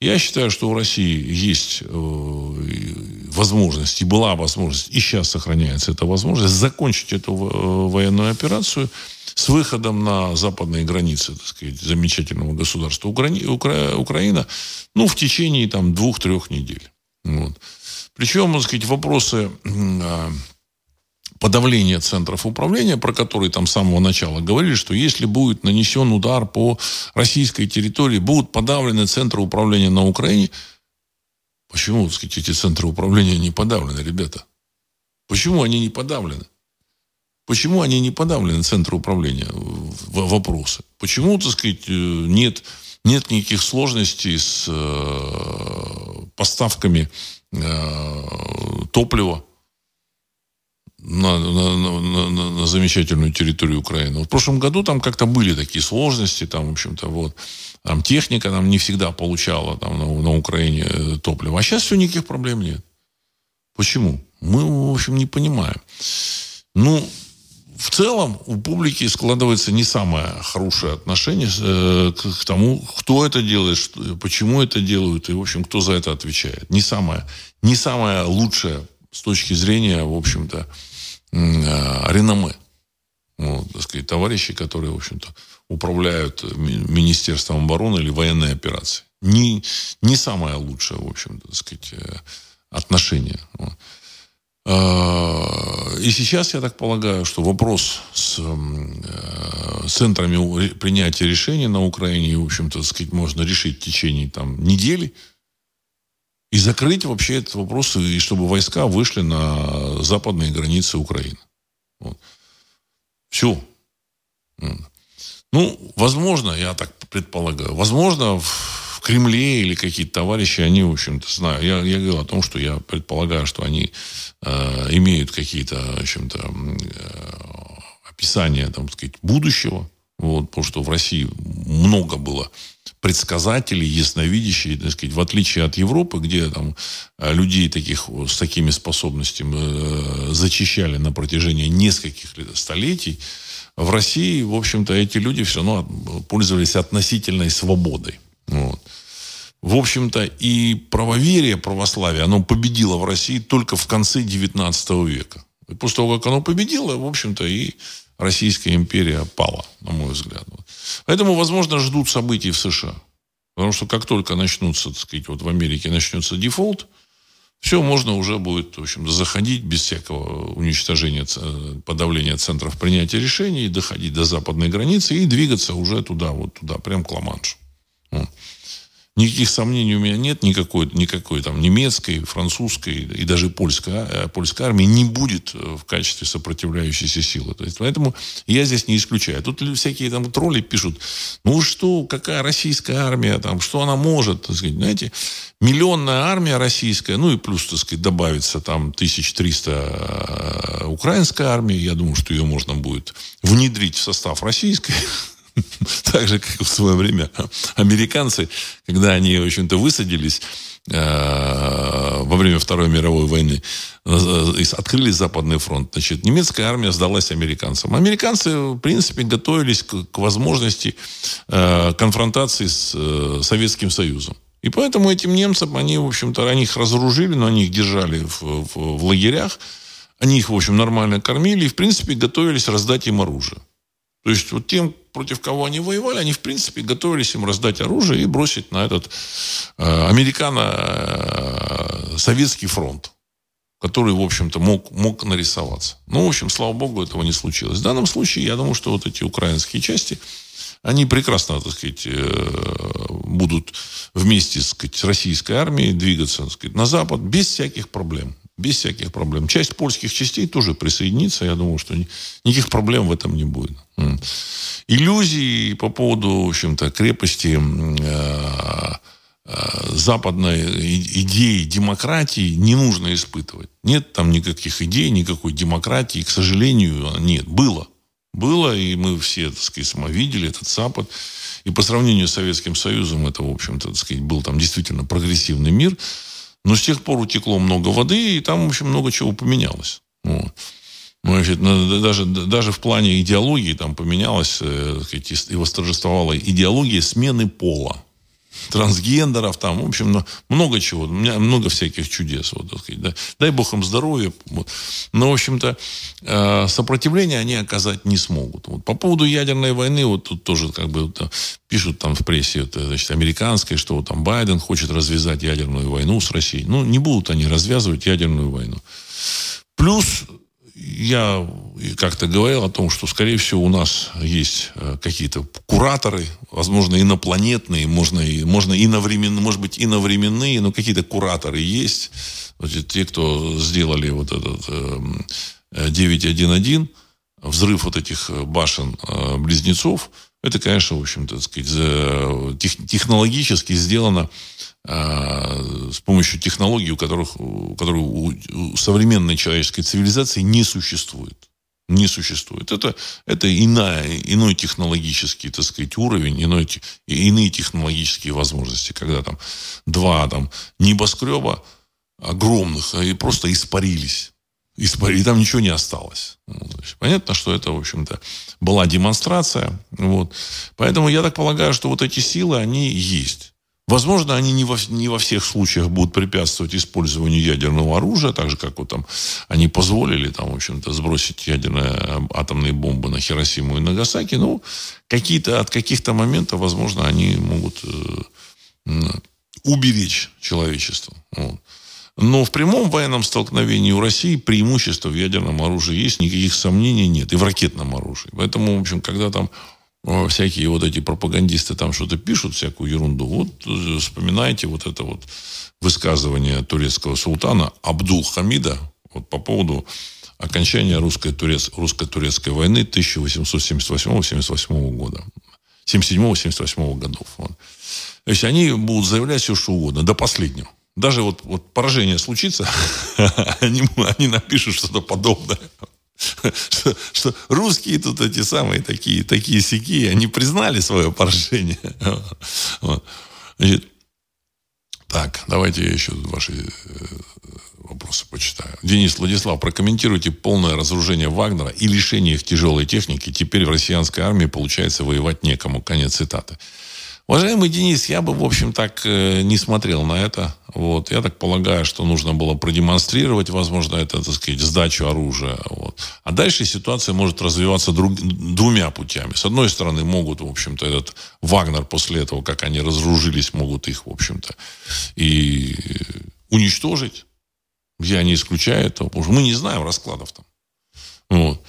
Я считаю, что у России есть э, возможность, и была возможность, и сейчас сохраняется эта возможность, закончить эту э, военную операцию с выходом на западные границы, так сказать, замечательного государства Укра... Укра... Украина, ну, в течение там двух-трех недель. Вот. Причем, так сказать, вопросы а, подавления центров управления, про которые там с самого начала говорили, что если будет нанесен удар по российской территории, будут подавлены центры управления на Украине. Почему, так сказать, эти центры управления не подавлены, ребята? Почему они не подавлены? Почему они не подавлены, центры управления? Вопросы. Почему, так сказать, э, нет, нет никаких сложностей с э, поставками э, топлива на, на, на, на, на замечательную территорию Украины. В прошлом году там как-то были такие сложности, там, в общем-то, вот, там техника там не всегда получала там, на, на Украине э, топливо. А сейчас все, никаких проблем нет. Почему? Мы, в общем, не понимаем. Ну, в целом у публики складывается не самое хорошее отношение э, к, тому, кто это делает, почему это делают и, в общем, кто за это отвечает. Не самое, не самое лучшее с точки зрения, в общем-то, реноме. Вот, так сказать, товарищи, которые, в общем-то, управляют Министерством обороны или военной операцией. Не, не самое лучшее, в общем-то, так сказать, э, отношение. Э, и сейчас, я так полагаю, что вопрос с центрами принятия решений на Украине, в общем-то, сказать, можно решить в течение там, недели, и закрыть вообще этот вопрос, и чтобы войска вышли на западные границы Украины. Вот. Все. Ну, возможно, я так предполагаю, возможно, в Кремле или какие-то товарищи, они, в общем-то, знаю. Я, я говорил о том, что я предполагаю, что они э, имеют какие-то, в общем-то, э, описания, там, сказать, будущего. Вот, потому что в России много было предсказателей, ясновидящие, так сказать, в отличие от Европы, где там э, людей таких с такими способностями э, зачищали на протяжении нескольких столетий, в России, в общем-то, эти люди все равно пользовались относительной свободой. Вот. в общем-то, и правоверие, православие, оно победило в России только в конце XIX века. И после того, как оно победило, в общем-то, и Российская империя пала, на мой взгляд. Поэтому, возможно, ждут событий в США. Потому что как только начнутся, так сказать, вот в Америке начнется дефолт, все можно уже будет, в общем заходить без всякого уничтожения, подавления центров принятия решений, доходить до западной границы и двигаться уже туда, вот туда, прям к Ла-Маншу. Никаких сомнений у меня нет, никакой, никакой там немецкой, французской и даже польской, а, польской армии не будет э, в качестве сопротивляющейся силы. То есть, поэтому я здесь не исключаю. Тут всякие там тролли пишут, ну что, какая российская армия, там, что она может, так сказать, знаете, миллионная армия российская, ну и плюс, так сказать, добавится там 1300 э, украинской армии, я думаю, что ее можно будет внедрить в состав российской, [laughs] Так же, как в свое время американцы, когда они, в общем-то, высадились э, во время Второй мировой войны, э, открыли Западный фронт. Значит, немецкая армия сдалась американцам. Американцы, в принципе, готовились к, к возможности э, конфронтации с э, Советским Союзом. И поэтому этим немцам, они, в общем-то, они их разоружили, но они их держали в, в, в лагерях. Они их, в общем, нормально кормили и, в принципе, готовились раздать им оружие. То есть вот тем, против кого они воевали, они, в принципе, готовились им раздать оружие и бросить на этот э, американо-советский фронт, который, в общем-то, мог, мог нарисоваться. Ну, в общем, слава богу, этого не случилось. В данном случае, я думаю, что вот эти украинские части, они прекрасно, так сказать, э, будут вместе так сказать, с российской армией двигаться так сказать, на запад без всяких проблем без всяких проблем. Часть польских частей тоже присоединится. Я думаю, что никаких проблем в этом не будет. Иллюзии по поводу, в общем-то, крепости э, э, западной идеи демократии не нужно испытывать. Нет там никаких идей, никакой демократии. К сожалению, нет. Было. Было, и мы все, так сказать, самовидели этот Запад. И по сравнению с Советским Союзом, это, в общем-то, так сказать, был там действительно прогрессивный мир. Но с тех пор утекло много воды, и там, в общем, много чего поменялось. Вот. Значит, ну, даже, даже в плане идеологии там поменялась э, и восторжествовала идеология смены пола трансгендеров, там, в общем, много чего. У меня много всяких чудес. Вот, так сказать, да. Дай бог им здоровья. Вот. Но, в общем-то, э, сопротивления они оказать не смогут. Вот. По поводу ядерной войны, вот тут тоже как бы вот, пишут там в прессе, вот, значит, американской, что там Байден хочет развязать ядерную войну с Россией. Ну, не будут они развязывать ядерную войну. Плюс я как-то говорил о том, что, скорее всего, у нас есть э, какие-то кураторы, возможно, инопланетные, можно, и, можно иновременные, может быть, иновременные, но какие-то кураторы есть. Значит, те, кто сделали вот этот э, 911, э, взрыв вот этих э, башен э, близнецов, это, конечно, в общем-то, сказать, технологически сделано с помощью технологий, у которых, у которых у, у современной человеческой цивилизации не существует. Не существует. Это, это иная, иной технологический, так сказать, уровень, иной, иные технологические возможности, когда там два там, небоскреба огромных и просто испарились и там ничего не осталось. Понятно, что это, в общем-то, была демонстрация. Вот. Поэтому я так полагаю, что вот эти силы, они есть. Возможно, они не во, не во всех случаях будут препятствовать использованию ядерного оружия, так же, как вот там они позволили, там, в общем-то, сбросить ядерные атомные бомбы на Хиросиму и Нагасаки. Ну, какие-то, от каких-то моментов, возможно, они могут э, уберечь человечество. Вот. Но в прямом военном столкновении у России преимущество в ядерном оружии есть, никаких сомнений нет. И в ракетном оружии. Поэтому, в общем, когда там всякие вот эти пропагандисты там что-то пишут, всякую ерунду, вот э, вспоминайте вот это вот высказывание турецкого султана Абдул Хамида вот по поводу окончания русско-турец, русско-турецкой войны 1878-78 года. 77-78 годов. Вот. То есть они будут заявлять все, что угодно, до последнего даже вот, вот поражение случится, [laughs] они, они напишут что-то подобное. Что, что русские тут эти самые такие, такие сякие, они признали свое поражение. Вот. Значит, так, давайте я еще ваши э, вопросы почитаю. Денис Владислав, прокомментируйте полное разоружение Вагнера и лишение их тяжелой техники. Теперь в россиянской армии получается воевать некому. Конец цитаты. Уважаемый Денис, я бы, в общем, так э, не смотрел на это. Вот. Я так полагаю, что нужно было продемонстрировать, возможно, это, так сказать, сдачу оружия. Вот. А дальше ситуация может развиваться друг, двумя путями. С одной стороны, могут, в общем-то, этот Вагнер после этого, как они разоружились, могут их, в общем-то, и уничтожить. Я не исключаю этого, мы не знаем раскладов там. Вот.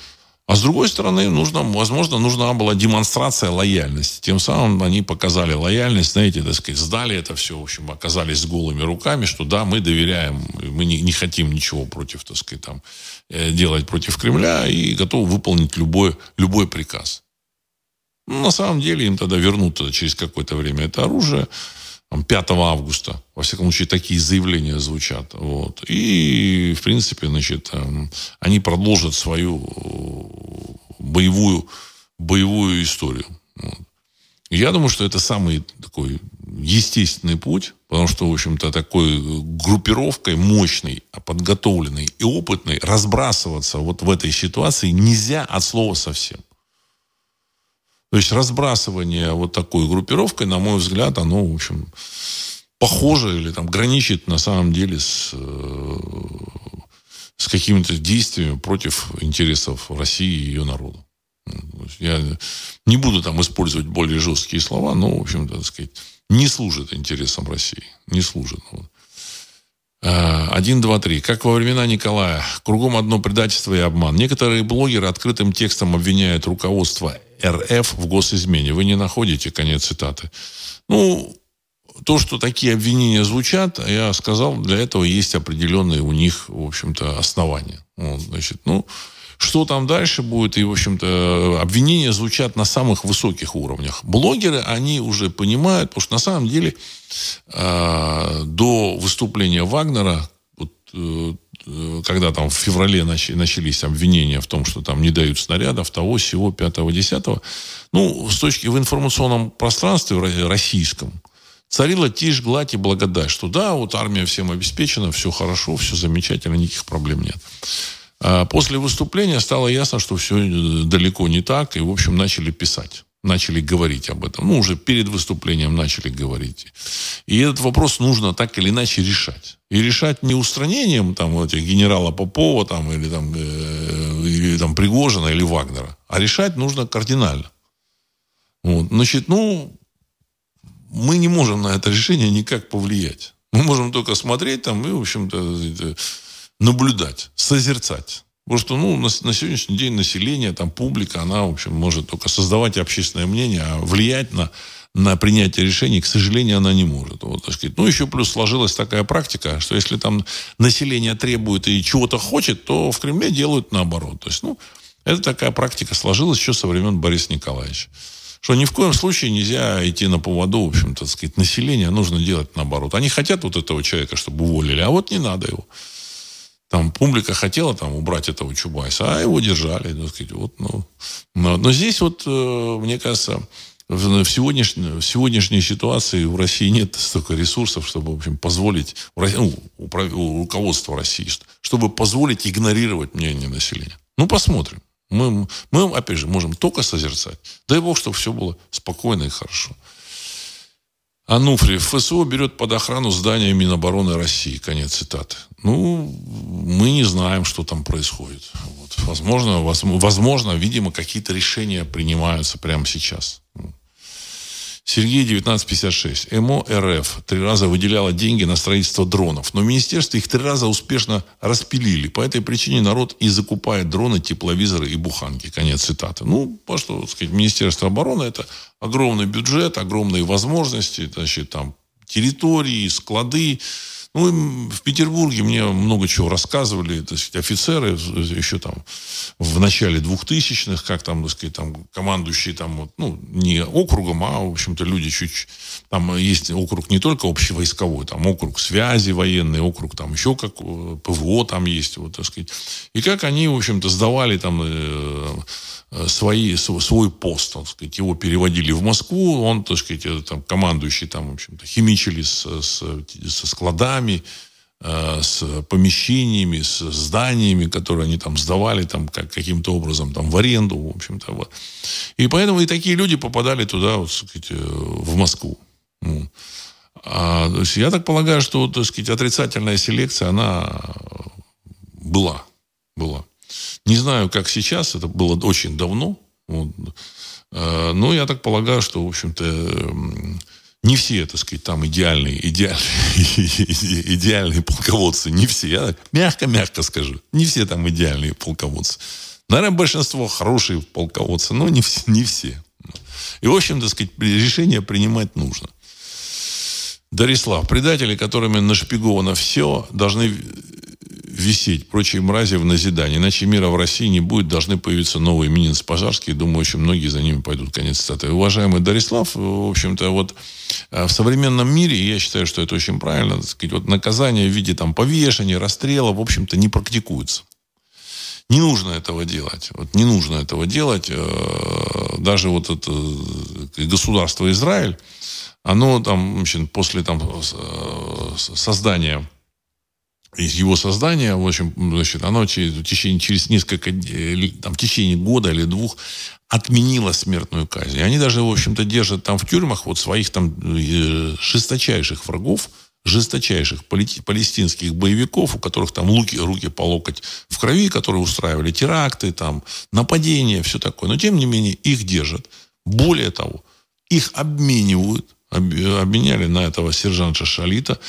А с другой стороны, нужно, возможно, нужна была демонстрация лояльности. Тем самым они показали лояльность, знаете, так сказать, сдали это все, в общем, оказались с голыми руками, что да, мы доверяем, мы не, не хотим ничего против, так сказать, там, э, делать против Кремля и готовы выполнить любой, любой приказ. Ну, на самом деле им тогда вернут через какое-то время это оружие. 5 августа. Во всяком случае, такие заявления звучат. Вот. И, в принципе, значит, эм, они продолжат свою э, боевую, боевую историю. Вот. Я думаю, что это самый такой естественный путь, потому что, в общем-то, такой группировкой мощной, подготовленной и опытной разбрасываться вот в этой ситуации нельзя от слова совсем. То есть разбрасывание вот такой группировкой, на мой взгляд, оно, в общем, похоже или там граничит на самом деле с, э, с какими-то действиями против интересов России и ее народа. Я не буду там использовать более жесткие слова, но, в общем, так сказать, не служит интересам России. Не служит. Вот. 1, 2, 3. Как во времена Николая. Кругом одно предательство и обман. Некоторые блогеры открытым текстом обвиняют руководство РФ в госизмене. Вы не находите, конец цитаты. Ну, то, что такие обвинения звучат, я сказал, для этого есть определенные у них, в общем-то, основания. Вот, значит, ну, что там дальше будет, и, в общем-то, обвинения звучат на самых высоких уровнях. Блогеры, они уже понимают, потому что на самом деле э, до выступления Вагнера, вот, э, Э, когда там в феврале начались обвинения в том, что там не дают снарядов, того, всего, пятого, десятого, ну, с точки в информационном пространстве российском, царила тишь, гладь и благодать, что да, вот армия всем обеспечена, все хорошо, все замечательно, никаких проблем нет. А после выступления стало ясно, что все э, далеко не так, и, в общем, начали писать начали говорить об этом. Ну, уже перед выступлением начали говорить. И этот вопрос нужно так или иначе решать. И решать не устранением там, этих генерала Попова там, или, там, э, или там, Пригожина или Вагнера, а решать нужно кардинально. Вот. Значит, ну, мы не можем на это решение никак повлиять. Мы можем только смотреть там и, в общем-то, наблюдать, созерцать. Потому что ну, на, на сегодняшний день население, там, публика, она, в общем, может только создавать общественное мнение, а влиять на, на принятие решений, к сожалению, она не может. Вот, так сказать. Ну, еще плюс сложилась такая практика, что если там население требует и чего-то хочет, то в Кремле делают наоборот. То есть, ну, это такая практика сложилась еще со времен Бориса Николаевича. Что ни в коем случае нельзя идти на поводу, в общем-то, сказать, населения, нужно делать наоборот. Они хотят вот этого человека, чтобы уволили, а вот не надо его. Там публика хотела там убрать этого Чубайса, а его держали. Так сказать, вот, ну. но, но здесь вот, э, мне кажется, в, сегодняшней, в сегодняшней ситуации в России нет столько ресурсов, чтобы, в общем, позволить, ну, у руководства России, чтобы позволить игнорировать мнение населения. Ну, посмотрим. Мы, мы, опять же, можем только созерцать. Дай Бог, чтобы все было спокойно и хорошо. Ануфриев. ФСО берет под охрану здание Минобороны России. Конец цитаты. Ну, мы не знаем, что там происходит. Вот. Возможно, возможно, видимо, какие-то решения принимаются прямо сейчас. Сергей 1956. МО РФ три раза выделяла деньги на строительство дронов, но министерство их три раза успешно распилили. По этой причине народ и закупает дроны, тепловизоры и буханки. Конец цитаты. Ну, потому что, сказать, Министерство обороны это огромный бюджет, огромные возможности, значит, там территории, склады, ну, в Петербурге мне много чего рассказывали, так сказать, офицеры еще там в начале двухтысячных, как там, так сказать, там командующие там, ну, не округом, а, в общем-то, люди чуть... Там есть округ не только общевойсковой, там округ связи военный, округ там еще как э, ПВО там есть, вот, так сказать. И как они, в общем-то, сдавали там Э, свои, свой пост, так сказать, его переводили в Москву, он, так сказать, там, командующий там, в общем-то, химичили с, с, со складами, э, с помещениями, с зданиями, которые они там сдавали там как, каким-то образом там в аренду, в общем-то. Вот. И поэтому и такие люди попадали туда, вот, сказать, э, в Москву. Ну. А, то есть я так полагаю, что, так сказать, отрицательная селекция, она была. Была. Не знаю, как сейчас, это было очень давно. Вот. Э, но я так полагаю, что, в общем-то, не все, так сказать, там идеальные, идеальные, [laughs] идеальные полководцы. Не все. Я мягко-мягко скажу. Не все там идеальные полководцы. Наверное, большинство хорошие полководцы, но не все. Не все. И, в общем, так сказать, решение принимать нужно. Дарислав, предатели, которыми нашпиговано все, должны висеть прочие мрази в назидании. Иначе мира в России не будет, должны появиться новые Мининс Пожарские. Думаю, очень многие за ними пойдут. Конец цитаты. Уважаемый Дарислав, в общем-то, вот э, в современном мире, я считаю, что это очень правильно, сказать, вот наказание в виде там повешения, расстрела, в общем-то, не практикуется. Не нужно этого делать. Вот не нужно этого делать. Э, даже вот это э, государство Израиль, оно там, общем, после там создания из его создания, в общем, значит, оно через, в течение, через несколько, там, в течение года или двух отменило смертную казнь. И они даже, в общем-то, держат там в тюрьмах вот своих там э, жесточайших врагов, жесточайших палестинских боевиков, у которых там луки, руки по локоть в крови, которые устраивали теракты, там, нападения, все такое. Но, тем не менее, их держат. Более того, их обменивают, обменяли на этого сержанта Шалита,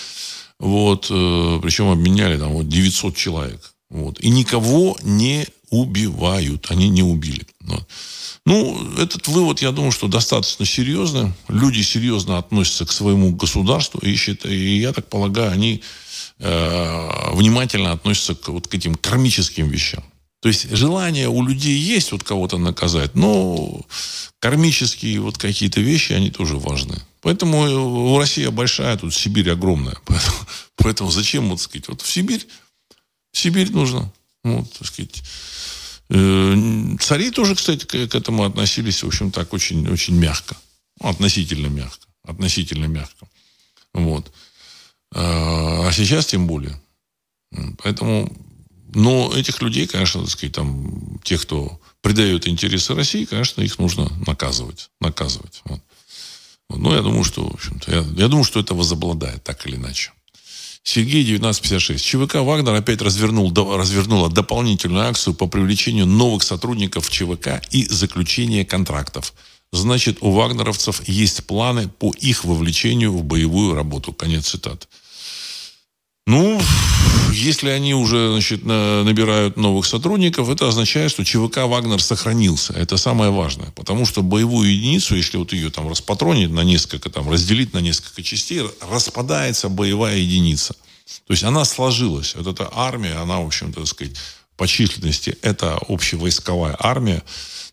вот, э, причем обменяли там вот 900 человек. Вот. И никого не убивают. Они не убили. Вот. Ну, этот вывод, я думаю, что достаточно серьезный. Люди серьезно относятся к своему государству. И, и я так полагаю, они э, внимательно относятся к, вот, к этим кармическим вещам. То есть желание у людей есть вот кого-то наказать, но кармические вот какие-то вещи, они тоже важны. Поэтому у России большая, тут Сибирь огромная. [laughs] Поэтому, поэтому зачем, вот сказать, вот в Сибирь, в Сибирь нужно. Вот, так сказать. Э, цари тоже, кстати, к, этому относились, в общем, так очень, очень мягко. Ну, относительно мягко. Относительно мягко. Вот. А, а сейчас тем более. Поэтому, но этих людей, конечно, так сказать, там, тех, кто предает интересы России, конечно, их нужно наказывать. Наказывать. Вот. Ну, я думаю, что, в общем-то, я, я думаю, что это возобладает, так или иначе. Сергей, 1956. ЧВК «Вагнер» опять развернул, развернула дополнительную акцию по привлечению новых сотрудников ЧВК и заключение контрактов. Значит, у вагнеровцев есть планы по их вовлечению в боевую работу. Конец цитаты. Ну, если они уже значит, набирают новых сотрудников, это означает, что ЧВК «Вагнер» сохранился. Это самое важное. Потому что боевую единицу, если вот ее там распатронить на несколько, там, разделить на несколько частей, распадается боевая единица. То есть она сложилась. Вот эта армия, она, в общем-то, сказать, по численности, это общевойсковая армия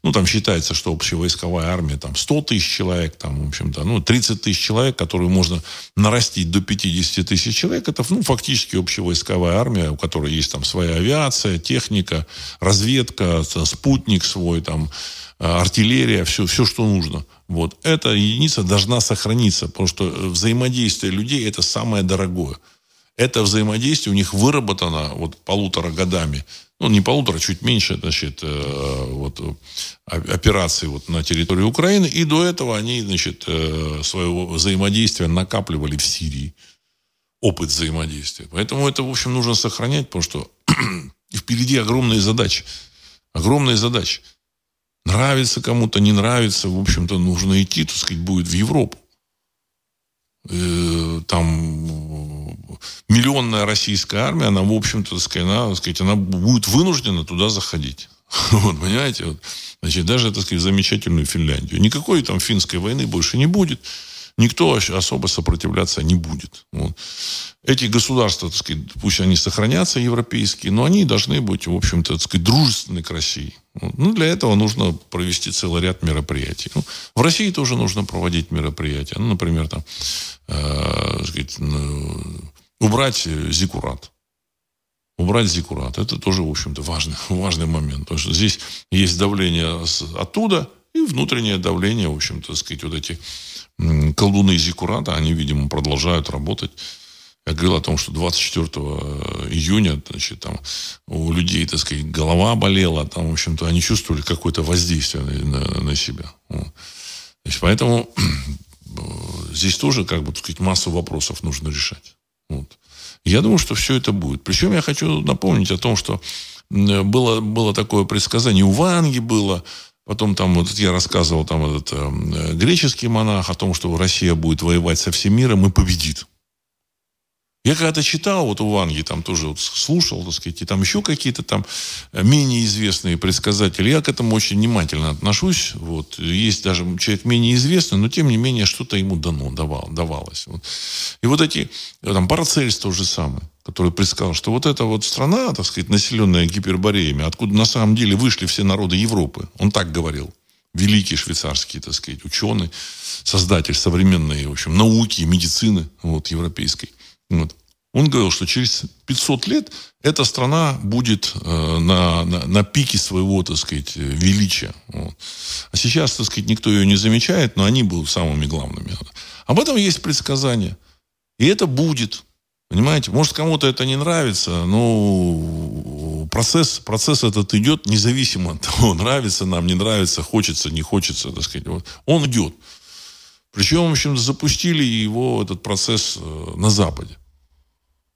ну, там считается, что общевойсковая армия там 100 тысяч человек, там, в общем-то, ну, 30 тысяч человек, которые можно нарастить до 50 тысяч человек, это, ну, фактически общевойсковая армия, у которой есть там своя авиация, техника, разведка, спутник свой, там, э, артиллерия, все, все, что нужно. Вот. Эта единица должна сохраниться, потому что взаимодействие людей – это самое дорогое. Это взаимодействие у них выработано вот полутора годами ну, не полутора, чуть меньше, значит, э, вот, операций вот на территории Украины. И до этого они, значит, э, своего взаимодействия накапливали в Сирии. Опыт взаимодействия. Поэтому это, в общем, нужно сохранять, потому что [clears throat] впереди огромные задачи. Огромные задачи. Нравится кому-то, не нравится, в общем-то, нужно идти, так сказать, будет в Европу. Э, там миллионная российская армия, она, в общем-то, сказать, она, сказать, она будет вынуждена туда заходить. [laughs] Вот, понимаете? Вот. Значит, даже, так сказать, замечательную Финляндию. Никакой там финской войны больше не будет. Никто особо сопротивляться не будет. Вот. Эти государства, так сказать, пусть они сохранятся, европейские, но они должны быть, в общем-то, так сказать, дружественны к России. Вот. Ну, для этого нужно провести целый ряд мероприятий. Ну, в России тоже нужно проводить мероприятия. Ну, например, там, э, сказать, ну, убрать зикурат. Убрать зикурат. Это тоже, в общем-то, важный, [laughs] важный момент. Потому что здесь есть давление оттуда и внутреннее давление, в общем-то, сказать, вот эти колдуны зикурата, они, видимо, продолжают работать. Я говорил о том, что 24 июня, значит, там у людей, так сказать, голова болела, там, в общем-то, они чувствовали какое-то воздействие на, на, на себя. Вот. Значит, поэтому [clears throat] здесь тоже, как бы, так сказать, массу вопросов нужно решать. Вот. Я думаю, что все это будет. Причем я хочу напомнить о том, что было, было такое предсказание, у Ванги было, потом там, вот я рассказывал, там этот э, греческий монах о том, что Россия будет воевать со всем миром и победит. Я когда-то читал, вот у Ванги там тоже вот слушал, так сказать, и там еще какие-то там э, менее известные предсказатели. Я к этому очень внимательно отношусь. Вот. Есть даже человек менее известный, но тем не менее что-то ему дано, давал, давалось. Вот. И вот эти, э, там, Парацельс то же самое, который предсказал, что вот эта вот страна, так сказать, населенная гипербореями, откуда на самом деле вышли все народы Европы, он так говорил, великий швейцарский, так сказать, ученый, создатель современной, в общем, науки, медицины вот, европейской. Вот. Он говорил, что через 500 лет эта страна будет э, на, на, на пике своего, так сказать, величия. Вот. А сейчас, так сказать, никто ее не замечает, но они будут самыми главными. Об этом есть предсказание. И это будет. Понимаете? Может, кому-то это не нравится, но процесс, процесс этот идет независимо от того, [laughs] нравится нам, не нравится, хочется, не хочется, так сказать. Вот. Он идет. Причем, в общем, запустили его, этот процесс, э, на Западе.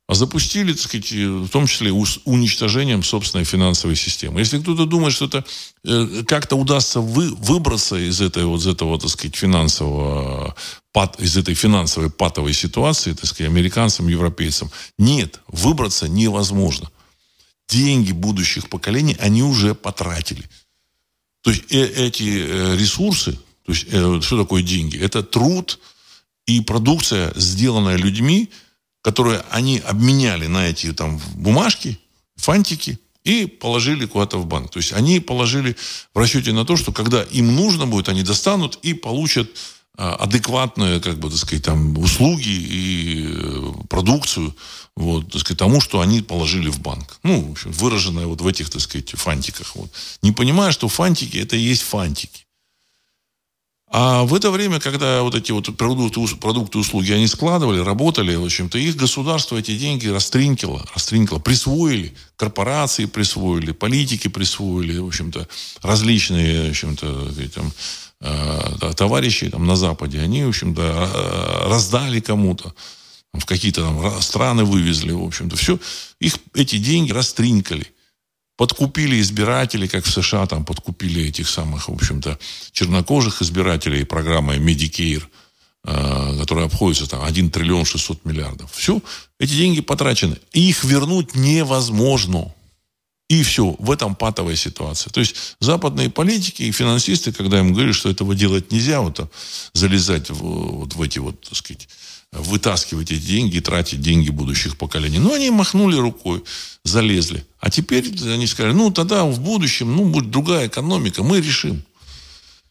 А запустили, так сказать, в том числе уничтожением собственной финансовой системы. Если кто-то думает, что это э, как-то удастся вы, выбраться из этой, вот, из этого, так сказать, финансового, пат, из этой финансовой патовой ситуации, так сказать, американцам, европейцам, нет, выбраться невозможно. Деньги будущих поколений они уже потратили. То есть э, эти ресурсы, то есть, э, что такое деньги? Это труд и продукция, сделанная людьми, которые они обменяли на эти там бумажки, фантики, и положили куда-то в банк. То есть они положили в расчете на то, что когда им нужно будет, они достанут и получат а, адекватные, как бы, так сказать, там, услуги и э, продукцию, вот, так сказать, тому, что они положили в банк. Ну, в общем, выраженное вот в этих, так сказать, фантиках. Вот. Не понимая, что фантики – это и есть фантики. А в это время, когда вот эти вот продукты, продукты услуги, они складывали, работали, в общем-то, их государство эти деньги растринкило, растринкило, присвоили, корпорации присвоили, политики присвоили, в общем-то, различные, в общем-то, там, э, товарищи там на Западе, они, в общем-то, э, раздали кому-то, в какие-то там страны вывезли, в общем-то, все, их эти деньги растринкали подкупили избирателей, как в США там подкупили этих самых, в общем-то, чернокожих избирателей программой Medicare, э, которая обходится там 1 триллион 600 миллиардов. Все, эти деньги потрачены. Их вернуть невозможно. И все, в этом патовая ситуация. То есть западные политики и финансисты, когда им говорили, что этого делать нельзя, вот залезать в, вот в эти вот, так сказать, вытаскивать эти деньги и тратить деньги будущих поколений. Но они махнули рукой, залезли. А теперь они сказали, ну тогда в будущем, ну будет другая экономика, мы решим.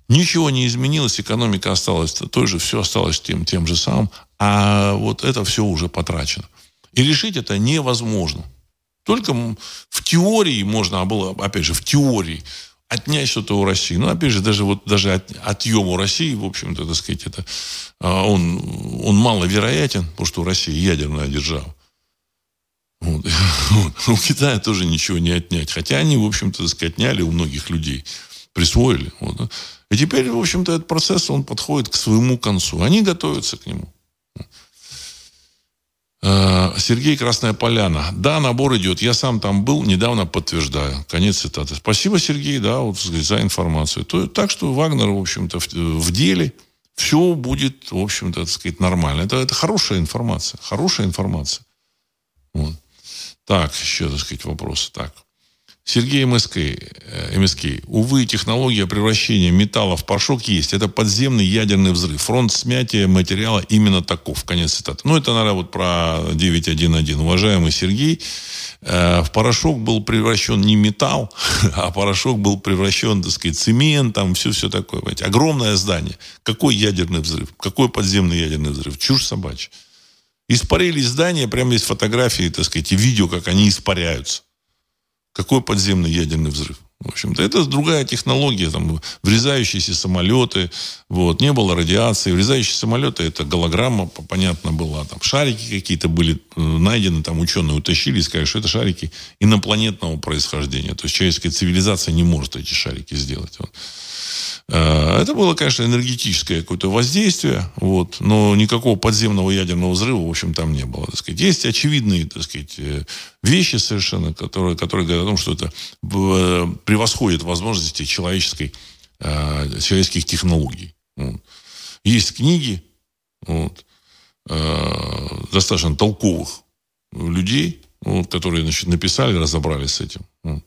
Ничего не изменилось, экономика осталась той же, все осталось тем, тем же самым, а вот это все уже потрачено. И решить это невозможно. Только в теории можно было, опять же, в теории отнять что-то у России. Ну, опять же, даже вот даже от, отъем у России, в общем-то, так сказать, это, а, он, он маловероятен, потому что у России ядерная держава. Вот. [laughs] У Китая тоже ничего не отнять. Хотя они, в общем-то, так сказать, отняли у многих людей, присвоили. Вот. И теперь, в общем-то, этот процесс, он подходит к своему концу. Они готовятся к нему. Э, Сергей Красная Поляна. Да, набор идет. Я сам там был, недавно подтверждаю. Конец цитаты. Спасибо, Сергей, да, вот, за информацию. То, так что Вагнер, в общем-то, в, в деле. Все будет, в общем-то, так сказать, нормально. Это, это хорошая информация. Хорошая информация. Вот. Так, еще, так сказать, вопросы. Так. Сергей МСК, э, МСК. Увы, технология превращения металла в порошок есть. Это подземный ядерный взрыв. Фронт смятия материала именно таков. Конец цитаты. Ну, это, наверное, вот про 9.1.1. Уважаемый Сергей, э, в порошок был превращен не металл, [laughs] а порошок был превращен, так сказать, цемент, там все-все такое. Понимаете? Огромное здание. Какой ядерный взрыв? Какой подземный ядерный взрыв? Чушь собачья. Испарились здания, прямо есть фотографии, так сказать, и видео, как они испаряются. Какой подземный ядерный взрыв? В общем-то, это другая технология, там, врезающиеся самолеты, вот, не было радиации, врезающиеся самолеты, это голограмма, понятно, была, там, шарики какие-то были э, найдены, там, ученые утащили и сказали, что это шарики инопланетного происхождения, то есть человеческая цивилизация не может эти шарики сделать. Вот. Э, это было, конечно, энергетическое какое-то воздействие, вот, но никакого подземного ядерного взрыва, в общем, там не было. Так сказать. Есть очевидные так сказать, э, вещи совершенно, которые, которые говорят о том, что это э, превосходит возможности человеческой, человеческих технологий. Вот. Есть книги вот, достаточно толковых людей, вот, которые значит, написали, разобрались с этим. Вот.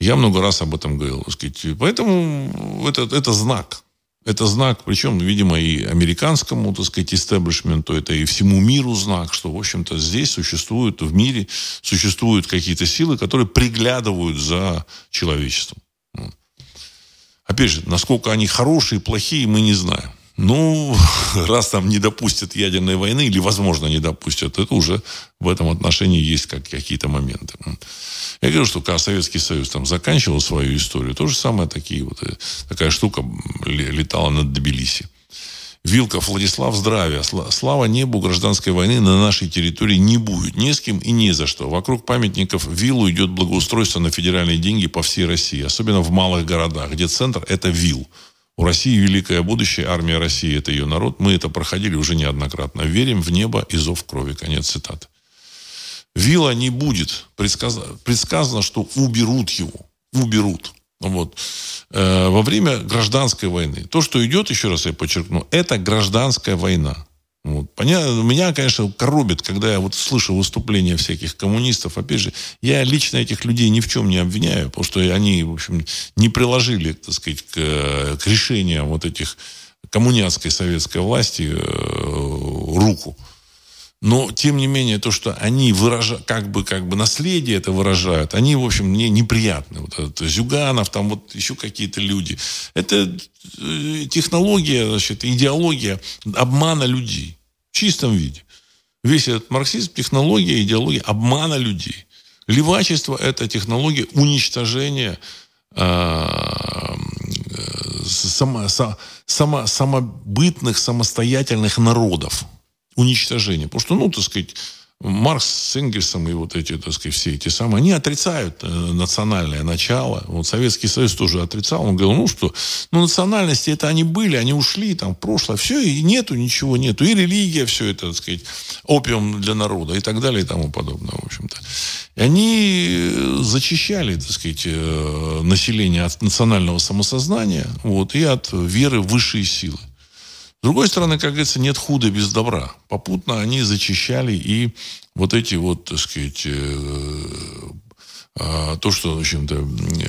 Я много раз об этом говорил. Сказать. Поэтому это, это знак. Это знак, причем, видимо, и американскому, так сказать, истеблишменту, это и всему миру знак, что, в общем-то, здесь существуют, в мире существуют какие-то силы, которые приглядывают за человечеством. Опять же, насколько они хорошие, плохие, мы не знаем. Ну, [laughs] раз там не допустят ядерной войны, или, возможно, не допустят, это уже в этом отношении есть как, какие-то моменты. Я говорю, что когда Советский Союз там заканчивал свою историю, то же самое такие вот, э, такая штука летала над Тбилиси. Вилков Владислав, здравия. Слава небу, гражданской войны на нашей территории не будет. Ни с кем и ни за что. Вокруг памятников виллу идет благоустройство на федеральные деньги по всей России. Особенно в малых городах, где центр – это вилл. У России великое будущее, армия России – это ее народ. Мы это проходили уже неоднократно. Верим в небо и зов крови. Конец цитаты. Вилла не будет. Предсказано, предсказано, что уберут его. Уберут. Вот. Э, во время гражданской войны. То, что идет, еще раз я подчеркну, это гражданская война. Вот. Понятно, меня, конечно, коробит, когда я вот слышу выступления всяких коммунистов. Опять же, я лично этих людей ни в чем не обвиняю, потому что они, в общем, не приложили, так сказать, к, к решениям вот этих коммунистской советской власти э, руку. Но, тем не менее, то, что они выражают, как бы, как бы наследие это выражают, они, в общем, мне неприятны. Вот этот Зюганов, там вот еще какие-то люди. Это э, технология, значит, идеология обмана людей в чистом виде. Весь этот марксизм – технология, идеология обмана людей. Левачество – это технология уничтожения э, само, само, самобытных, самостоятельных народов уничтожения. Потому что, ну, так сказать, Маркс с Энгельсом и вот эти, так сказать, все эти самые, они отрицают э, национальное начало. Вот Советский Союз тоже отрицал. Он говорил, ну что, ну национальности это они были, они ушли там в прошлое. Все, и нету ничего, нету. И религия, все это, так сказать, опиум для народа и так далее и тому подобное, в общем-то. И они зачищали, так сказать, э, население от национального самосознания вот, и от веры в высшие силы. С другой стороны, как говорится, нет худа без добра. Попутно они зачищали и вот эти вот, так сказать, э, а, то, что, в общем-то,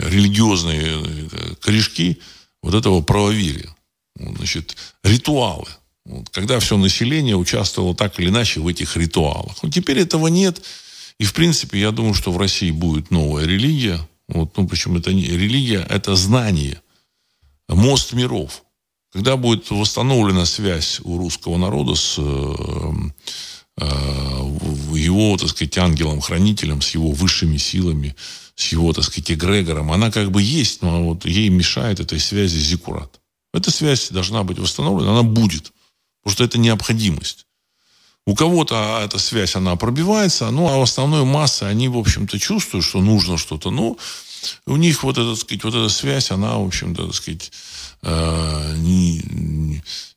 религиозные э, корешки вот этого правоверия. Значит, ритуалы. Вот, когда все население участвовало так или иначе в этих ритуалах. Вот теперь этого нет. И, в принципе, я думаю, что в России будет новая религия. Вот, ну, причем это не религия, это знание. Мост миров. Когда будет восстановлена связь у русского народа с э, э, его, так сказать, ангелом-хранителем, с его высшими силами, с его, так сказать, эгрегором, она как бы есть, но вот ей мешает этой связи зиккурат. Эта связь должна быть восстановлена, она будет, потому что это необходимость. У кого-то эта связь, она пробивается, ну, а в основной массы, они, в общем-то, чувствуют, что нужно что-то, но у них вот эта, так сказать, вот эта связь, она, в общем-то, так сказать, э, не,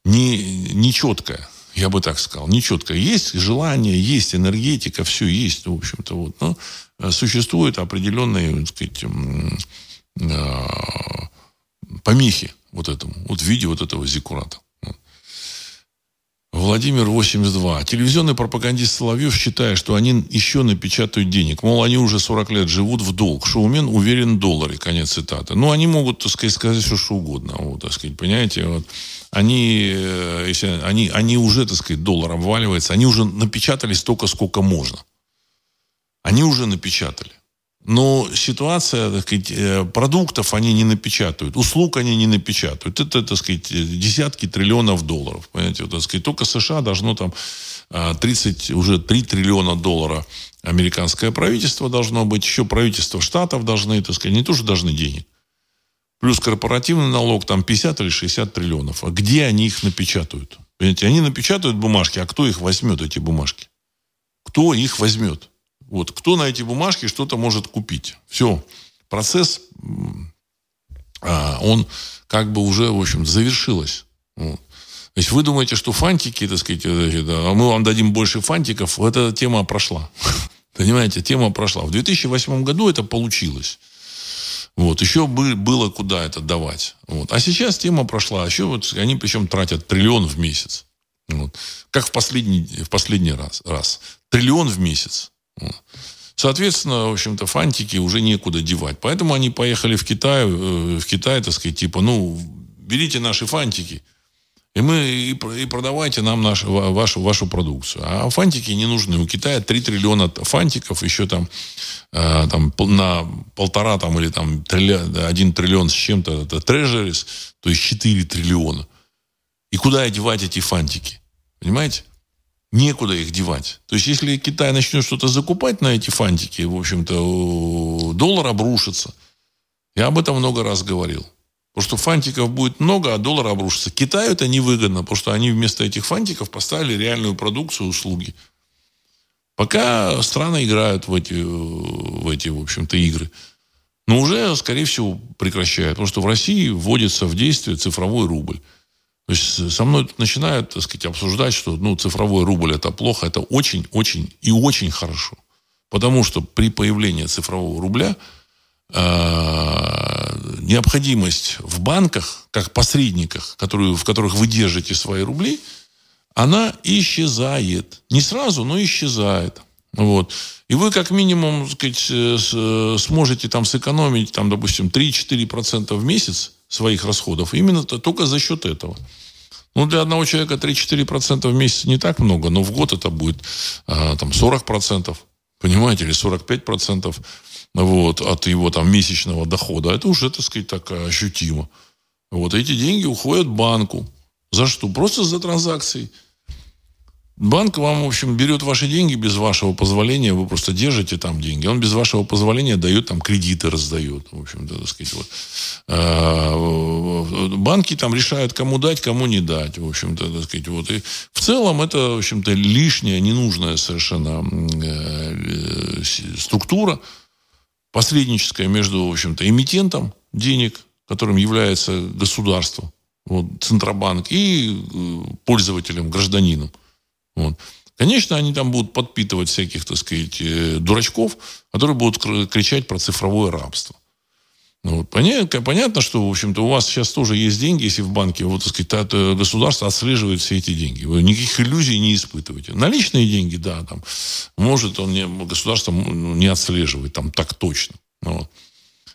не, не четкая. Я бы так сказал, не четко. Есть желание, есть энергетика, все есть, в общем-то. Вот. Но э, существуют определенные, так сказать, э, помехи вот этому, вот в виде вот этого зиккурата. Владимир 82. Телевизионный пропагандист Соловьев считает, что они еще напечатают денег. Мол, они уже 40 лет живут в долг. Шоумен уверен в долларе. Конец цитаты. Ну, они могут, так сказать, сказать все, что угодно. Вот, так сказать, понимаете, вот. Они, э, если они, они уже, так сказать, доллар обваливается. Они уже напечатали столько, сколько можно. Они уже напечатали. Но ситуация, так сказать, э, продуктов они не напечатают, услуг они не напечатают. Это, так сказать, десятки триллионов долларов. Понимаете, так сказать, только США должно там 30, а, уже 3 триллиона доллара американское правительство должно быть, еще правительство штатов должны, так сказать, не тоже должны денег. Плюс корпоративный налог, там 50 или 60 триллионов. А где они их напечатают? Понимаете, они напечатают бумажки, а кто их возьмет, эти бумажки? Кто их возьмет? Вот, кто на эти бумажки что-то может купить? Все. Процесс, а, он как бы уже, в общем, завершилось. Вот. То есть вы думаете, что фантики, так сказать, а мы вам дадим больше фантиков, эта тема прошла. [laughs] Понимаете, тема прошла. В 2008 году это получилось. Вот. Еще бы, было куда это давать. Вот. А сейчас тема прошла. А еще вот они причем тратят триллион в месяц. Вот. Как в последний, в последний раз, раз. Триллион в месяц. Соответственно, в общем-то, фантики уже некуда девать. Поэтому они поехали в Китай, э, в Китай, так сказать, типа, ну, берите наши фантики, и мы и, и продавайте нам нашу, вашу, вашу продукцию. А фантики не нужны. У Китая 3 триллиона фантиков, еще там, э, там на полтора там, или там триллион, 1 триллион с чем-то, это трежерис, то есть 4 триллиона. И куда одевать эти фантики? Понимаете? Некуда их девать. То есть, если Китай начнет что-то закупать на эти фантики, в общем-то, доллар обрушится. Я об этом много раз говорил. Потому что фантиков будет много, а доллар обрушится. Китаю это невыгодно, потому что они вместо этих фантиков поставили реальную продукцию, услуги. Пока страны играют в эти, в эти в общем-то, игры. Но уже, скорее всего, прекращают. Потому что в России вводится в действие цифровой рубль. То есть со мной тут начинают, так сказать, обсуждать, что ну, цифровой рубль это плохо, это очень-очень и очень хорошо. Потому что при появлении цифрового рубля э, необходимость в банках, как посредниках, которые, в которых вы держите свои рубли, она исчезает. Не сразу, но исчезает. Вот. И вы как минимум сказать, сможете там сэкономить, там, допустим, 3-4% в месяц своих расходов именно только за счет этого. Ну, для одного человека 3-4% в месяц не так много, но в год это будет а, там 40%, понимаете, или 45% вот, от его там месячного дохода. Это уже, так сказать, так ощутимо. Вот эти деньги уходят банку. За что? Просто за транзакции. Банк вам, в общем, берет ваши деньги без вашего позволения, вы просто держите там деньги. Он без вашего позволения дает там кредиты, раздает. В общем, так сказать, вот. А, банки там решают, кому дать, кому не дать. В общем-то, так сказать, вот. И в целом это, в общем-то, лишняя, ненужная совершенно э, структура посредническая между, в общем-то, эмитентом денег, которым является государство, вот, Центробанк, и э, пользователем, гражданином. Вот. Конечно, они там будут подпитывать всяких, так сказать, э, дурачков, которые будут кричать про цифровое рабство. Ну, вот. Понятно, что, в общем-то, у вас сейчас тоже есть деньги, если в банке, вот, так сказать, государство отслеживает все эти деньги. Вы никаких иллюзий не испытываете. Наличные деньги, да, там, может, он не, государство не отслеживает там так точно. Ну вот.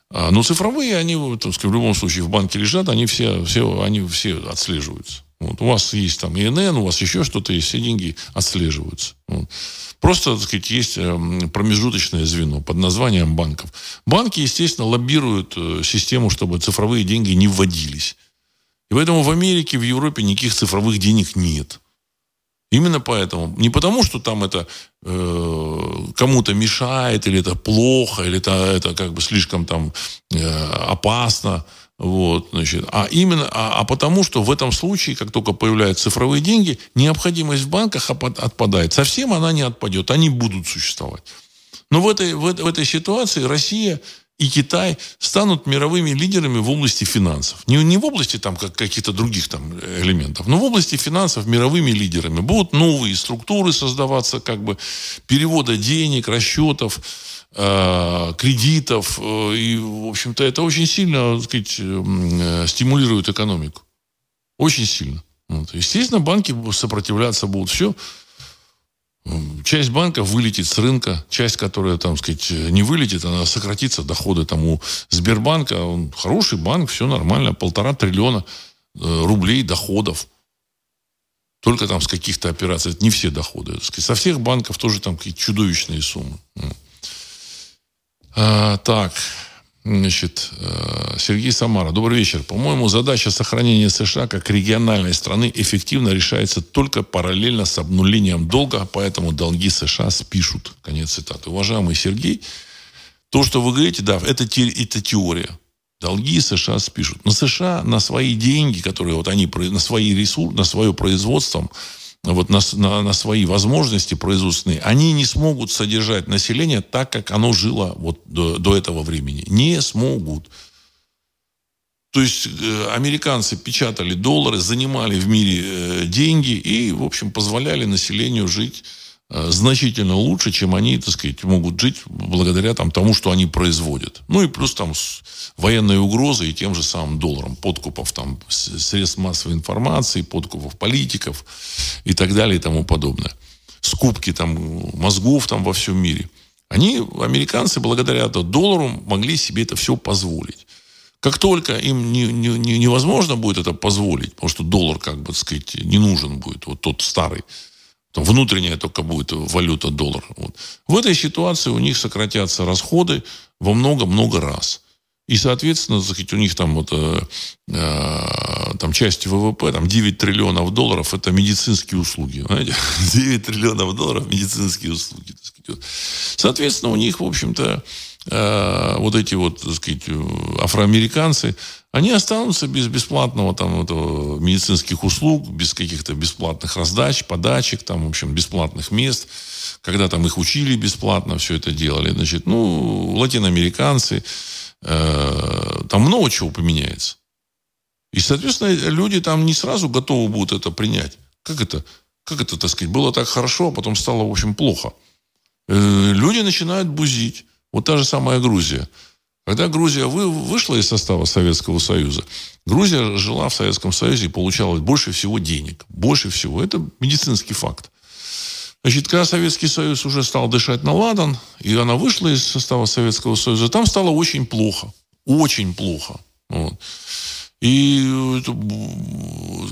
А, но цифровые, они, так сказать, в любом случае в банке лежат, они все, все, они все отслеживаются. Вот. У вас есть там ИНН, у вас еще что-то есть, все деньги отслеживаются. Вот. Просто, так сказать, есть эм, промежуточное звено под названием банков. Банки, естественно, лоббируют э, систему, чтобы цифровые деньги не вводились. И поэтому в Америке, в Европе никаких цифровых денег нет. Именно поэтому. Не потому, что там это э, кому-то мешает, или это плохо, или это, это как бы слишком там э, опасно. Вот, значит, а именно, а, а потому что в этом случае, как только появляются цифровые деньги, необходимость в банках отпадает. Совсем она не отпадет, они будут существовать. Но в этой, в, в этой ситуации Россия и Китай станут мировыми лидерами в области финансов. Не, не в области там, как, каких-то других там, элементов, но в области финансов мировыми лидерами. Будут новые структуры создаваться, как бы перевода денег, расчетов, Э, кредитов. Э, и, в общем-то, это очень сильно, так сказать, э, стимулирует экономику. Очень сильно. Вот. Естественно, банки сопротивляться будут. Все. Часть банков вылетит с рынка, часть, которая, там, сказать, не вылетит, она сократится, доходы там у Сбербанка, он хороший банк, все нормально, полтора триллиона рублей доходов. Только там с каких-то операций, это не все доходы. Со всех банков тоже там какие-то чудовищные суммы. А, так, Значит, э, Сергей Самара. Добрый вечер. По-моему, задача сохранения США как региональной страны эффективно решается только параллельно с обнулением долга, поэтому долги США спишут. Конец цитаты. Уважаемый Сергей, то, что вы говорите, да, это, это теория. Долги США спишут. Но США на свои деньги, которые вот они, на свои ресурсы, на свое производство, вот на, на, на свои возможности производственные, они не смогут содержать население так, как оно жило вот до, до этого времени. Не смогут. То есть э, американцы печатали доллары, занимали в мире э, деньги и, в общем, позволяли населению жить значительно лучше, чем они, так сказать, могут жить благодаря там, тому, что они производят. Ну и плюс там с военной угрозой и тем же самым долларом, подкупов там средств массовой информации, подкупов политиков и так далее и тому подобное. Скупки там мозгов там во всем мире. Они, американцы, благодаря доллару могли себе это все позволить. Как только им не, не, не, невозможно будет это позволить, потому что доллар, как бы, так сказать, не нужен будет, вот тот старый, внутренняя только будет валюта доллар. Вот. В этой ситуации у них сократятся расходы во много-много раз. И, соответственно, у них там, вот, э, э, там часть ВВП, там 9 триллионов долларов, это медицинские услуги. Знаете? [laughs] 9 триллионов долларов медицинские услуги. Соответственно, у них, в общем-то, э, вот эти вот, так сказать, афроамериканцы, они останутся без бесплатного там этого, медицинских услуг, без каких-то бесплатных раздач, подачек, там, в общем, бесплатных мест. Когда там их учили бесплатно, все это делали. Значит, ну, латиноамериканцы, э, там много чего поменяется. И, соответственно, люди там не сразу готовы будут это принять. Как это? Как это, так сказать, было так хорошо, а потом стало, в общем, плохо. Э, люди начинают бузить. Вот та же самая Грузия. Когда Грузия вы, вышла из состава Советского Союза, Грузия жила в Советском Союзе и получала больше всего денег. Больше всего. Это медицинский факт. Значит, когда Советский Союз уже стал дышать на ладан, и она вышла из состава Советского Союза, там стало очень плохо. Очень плохо. Вот. И это,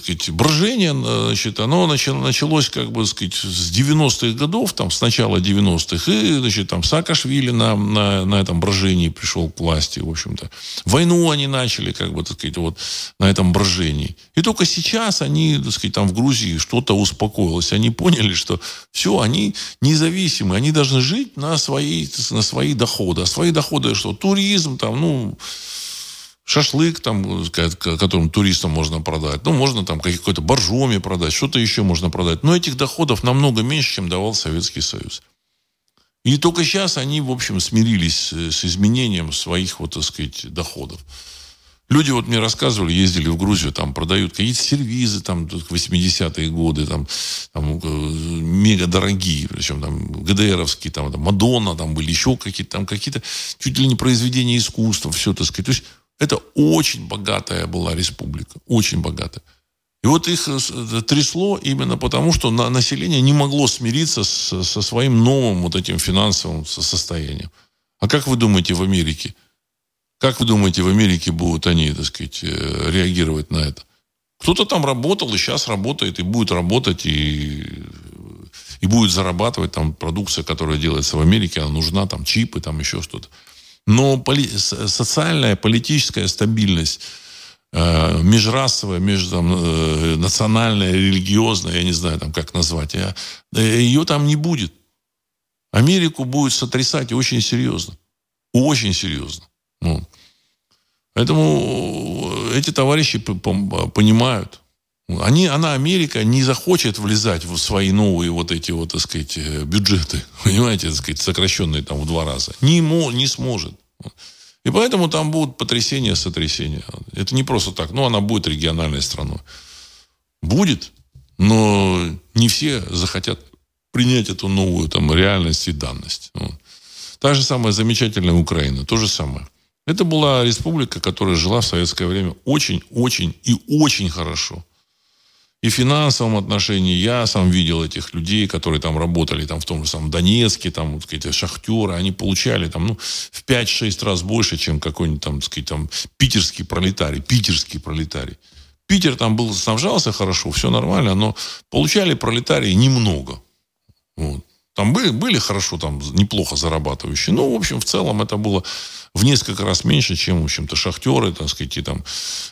сказать, брожение, значит, оно началось, как бы сказать, с 90-х годов, там, с начала 90-х, и, значит, там, Саакашвили на, на, на этом брожении пришел к власти, в общем-то. Войну они начали, как бы, так сказать, вот, на этом брожении. И только сейчас они, так сказать, там, в Грузии что-то успокоилось. Они поняли, что все, они независимы, они должны жить на свои, на свои доходы. А свои доходы что? Туризм, там, ну, шашлык, там, которым туристам можно продать. Ну, можно там какой-то боржоми продать, что-то еще можно продать. Но этих доходов намного меньше, чем давал Советский Союз. И только сейчас они, в общем, смирились с изменением своих, вот, так сказать, доходов. Люди вот мне рассказывали, ездили в Грузию, там продают какие-то сервизы, там, 80-е годы, там, там э, мега дорогие, причем там ГДРовские, там, там Мадонна, там были еще какие-то, там какие-то чуть ли не произведения искусства, все, так сказать. То есть это очень богатая была республика, очень богатая. И вот их э, трясло именно потому, что население не могло смириться со своим новым вот этим финансовым состоянием. А как вы думаете в Америке? Как вы думаете, в Америке будут они, так сказать, э, реагировать на это? Кто-то там работал и сейчас работает, и будет работать, и, и будет зарабатывать там продукция, которая делается в Америке, она нужна, там чипы, там еще что-то. Но поли- социальная, политическая стабильность, э, межрасовая, межнациональная, э, религиозная, я не знаю, там, как назвать, я, ее там не будет. Америку будет сотрясать очень серьезно. Очень серьезно. Ну. Поэтому эти товарищи понимают. Они, она, Америка, не захочет влезать в свои новые вот эти вот, так сказать, э, бюджеты, [laughs] понимаете, так сказать, сокращенные там в два раза. Не, мо, не сможет. И поэтому там будут потрясения, сотрясения. Это не просто так. Ну, она будет региональной страной. Будет, но не все захотят принять эту новую там реальность и данность. Вот. Та же самая замечательная Украина, то же самое. Это была республика, которая жила в советское время очень-очень и очень хорошо и в финансовом отношении я сам видел этих людей, которые там работали, там в том же самом Донецке, там, вот, сказать, шахтеры, они получали там, ну, в 5-6 раз больше, чем какой-нибудь там, сказать, там, питерский пролетарий, питерский пролетарий. Питер там был, снабжался хорошо, все нормально, но получали пролетарии немного. Вот. Там были, были хорошо, там неплохо зарабатывающие. Но, в общем, в целом это было в несколько раз меньше, чем, в общем-то, шахтеры, так сказать, и там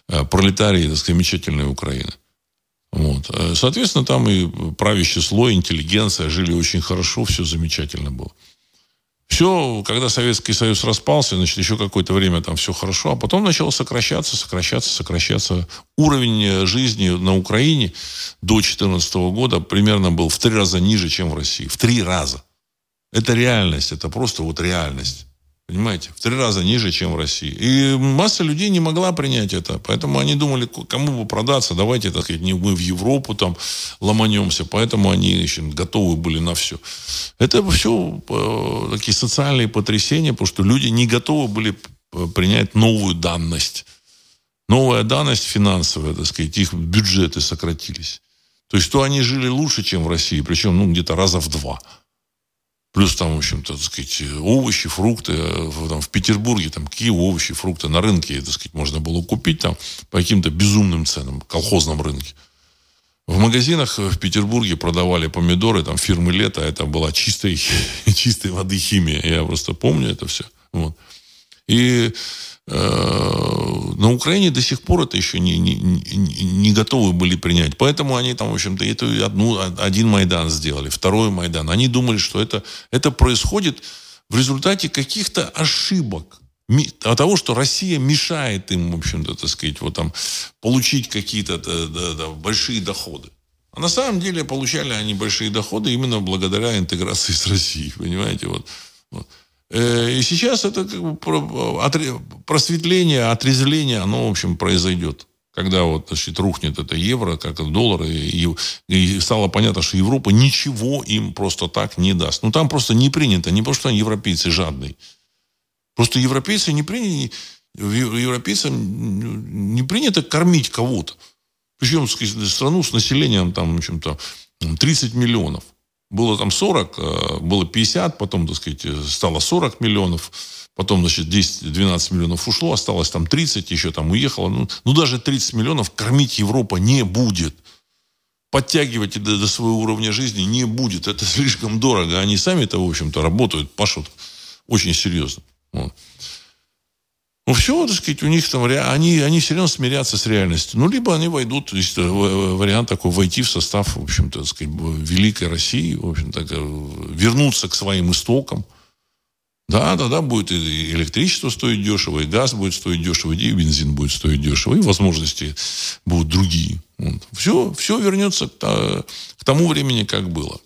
э, пролетарии, так сказать, замечательной Украины. Вот. Э, соответственно, там и правящий слой, интеллигенция жили очень хорошо, все замечательно было. Все, когда Советский Союз распался, значит, еще какое-то время там все хорошо, а потом начало сокращаться, сокращаться, сокращаться. Уровень жизни на Украине до 2014 года примерно был в три раза ниже, чем в России. В три раза. Это реальность, это просто вот реальность. Понимаете? В три раза ниже, чем в России. И масса людей не могла принять это. Поэтому они думали, кому бы продаться, давайте, так сказать, не мы в Европу там ломанемся. Поэтому они еще готовы были на все. Это все э, такие социальные потрясения, потому что люди не готовы были принять новую данность. Новая данность финансовая, так сказать, их бюджеты сократились. То есть, что они жили лучше, чем в России, причем, ну, где-то раза в два. Плюс там, в общем-то, так сказать, овощи, фрукты. Там, в Петербурге там какие овощи, фрукты на рынке, так сказать, можно было купить там по каким-то безумным ценам, колхозном рынке. В магазинах в Петербурге продавали помидоры, там фирмы Лето, это была чистой, [laughs] чистой воды химия. Я просто помню это все. Вот. И Э, на Украине до сих пор это еще не, не, не, не готовы были принять. Поэтому они там, в общем-то, эту одну, один Майдан сделали, второй Майдан. Они думали, что это, это происходит в результате каких-то ошибок. От того, что Россия мешает им, в общем-то, так сказать, вот там, получить какие-то да, да, да, большие доходы. А на самом деле получали они большие доходы именно благодаря интеграции с Россией, понимаете, вот. вот. Э, и сейчас это как бы просветление, отрезвление, оно, в общем, произойдет. Когда вот, значит, рухнет это евро, как и доллар, и, и стало понятно, что Европа ничего им просто так не даст. Ну, там просто не принято, не потому что они европейцы жадные. Просто европейцы не приняли, европейцам не принято кормить кого-то. Причем страну с населением там, в общем-то, 30 миллионов. Было там 40, э, было 50, потом, так сказать, стало 40 миллионов. Потом, значит, 10-12 миллионов ушло, осталось там 30, еще там уехало. Ну, ну, даже 30 миллионов кормить Европа не будет. Подтягивать до, до своего уровня жизни не будет. Это [laughs] слишком дорого. Они сами-то, в общем-то, работают, пашут очень серьезно. Вот. Ну, все, так сказать, у них там, они, они все равно смирятся с реальностью. Ну, либо они войдут, то есть э, вариант такой, войти в состав, в общем-то, так сказать, великой России, в общем-то, вернуться к своим истокам. Да, тогда будет и электричество стоить дешево, и газ будет стоить дешево, и бензин будет стоить дешево, и возможности будут другие. Вот. Все, все вернется к тому времени, как было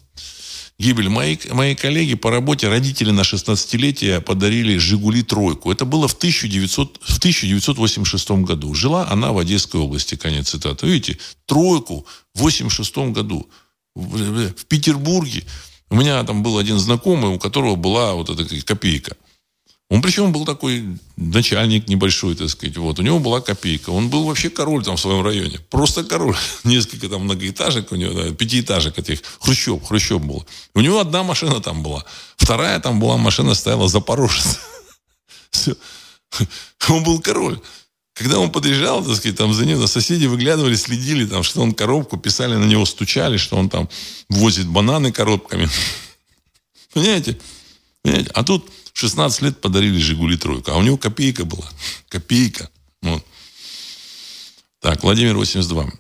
гибель. Мои, мои коллеги по работе, родители на 16-летие подарили «Жигули» тройку. Это было в, 1900, в 1986 году. Жила она в Одесской области, конец цитаты. Видите, тройку в 86 году. В, в Петербурге у меня там был один знакомый, у которого была вот эта копейка – он причем был такой начальник небольшой, так сказать. Вот. У него была копейка. Он был вообще король там в своем районе. Просто король. [laughs] Несколько там многоэтажек у него, да, пятиэтажек этих. Хрущев, Хрущев был. У него одна машина там была. Вторая там была машина, стояла Запорожец. [laughs] Все. [laughs] Он был король. Когда он подъезжал, так сказать, там за ним соседи выглядывали, следили, там, что он коробку, писали на него, стучали, что он там возит бананы коробками. Понимаете? Понимаете? А тут 16 лет подарили «Жигули» тройку. А у него копейка была. [laughs] Копейка. Вот. Так, Владимир 82.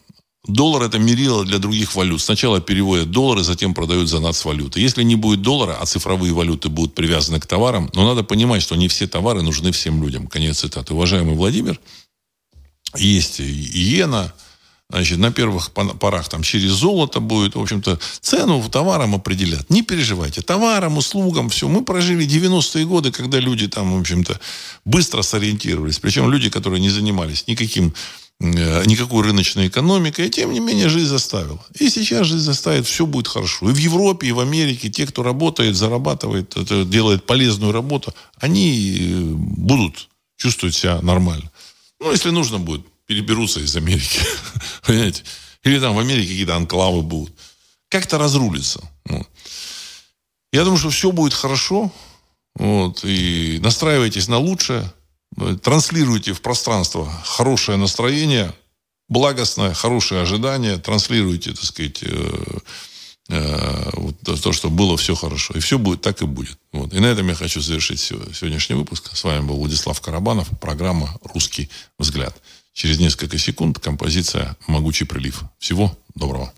Доллар – это мерило для других валют. Сначала переводят доллары, затем продают за нацвалюты. Если не будет доллара, а цифровые валюты будут привязаны к товарам, но надо понимать, что не все товары нужны всем людям. Конец цитаты. Уважаемый Владимир, есть иена, Значит, на первых порах там через золото будет, в общем-то, цену товарам определят. Не переживайте. Товарам, услугам, все. Мы прожили 90-е годы, когда люди там, в общем-то, быстро сориентировались. Причем люди, которые не занимались никаким э, никакой рыночной экономикой, и тем не менее жизнь заставила. И сейчас жизнь заставит, все будет хорошо. И в Европе, и в Америке те, кто работает, зарабатывает, делает полезную работу, они э, будут чувствовать себя нормально. Ну, если нужно будет, переберутся из Америки. [laughs] Понимаете? Или там в Америке какие-то анклавы будут. Как-то разрулится. Вот. Я думаю, что все будет хорошо. Вот, и настраивайтесь на лучшее. Транслируйте в пространство хорошее настроение, благостное, хорошее ожидание. Транслируйте, так сказать, э, э, вот, то, что было все хорошо. И все будет так и будет. Вот. И на этом я хочу завершить сегодняшний выпуск. С вами был Владислав Карабанов, программа «Русский взгляд». Через несколько секунд композиция «Могучий прилив». Всего доброго.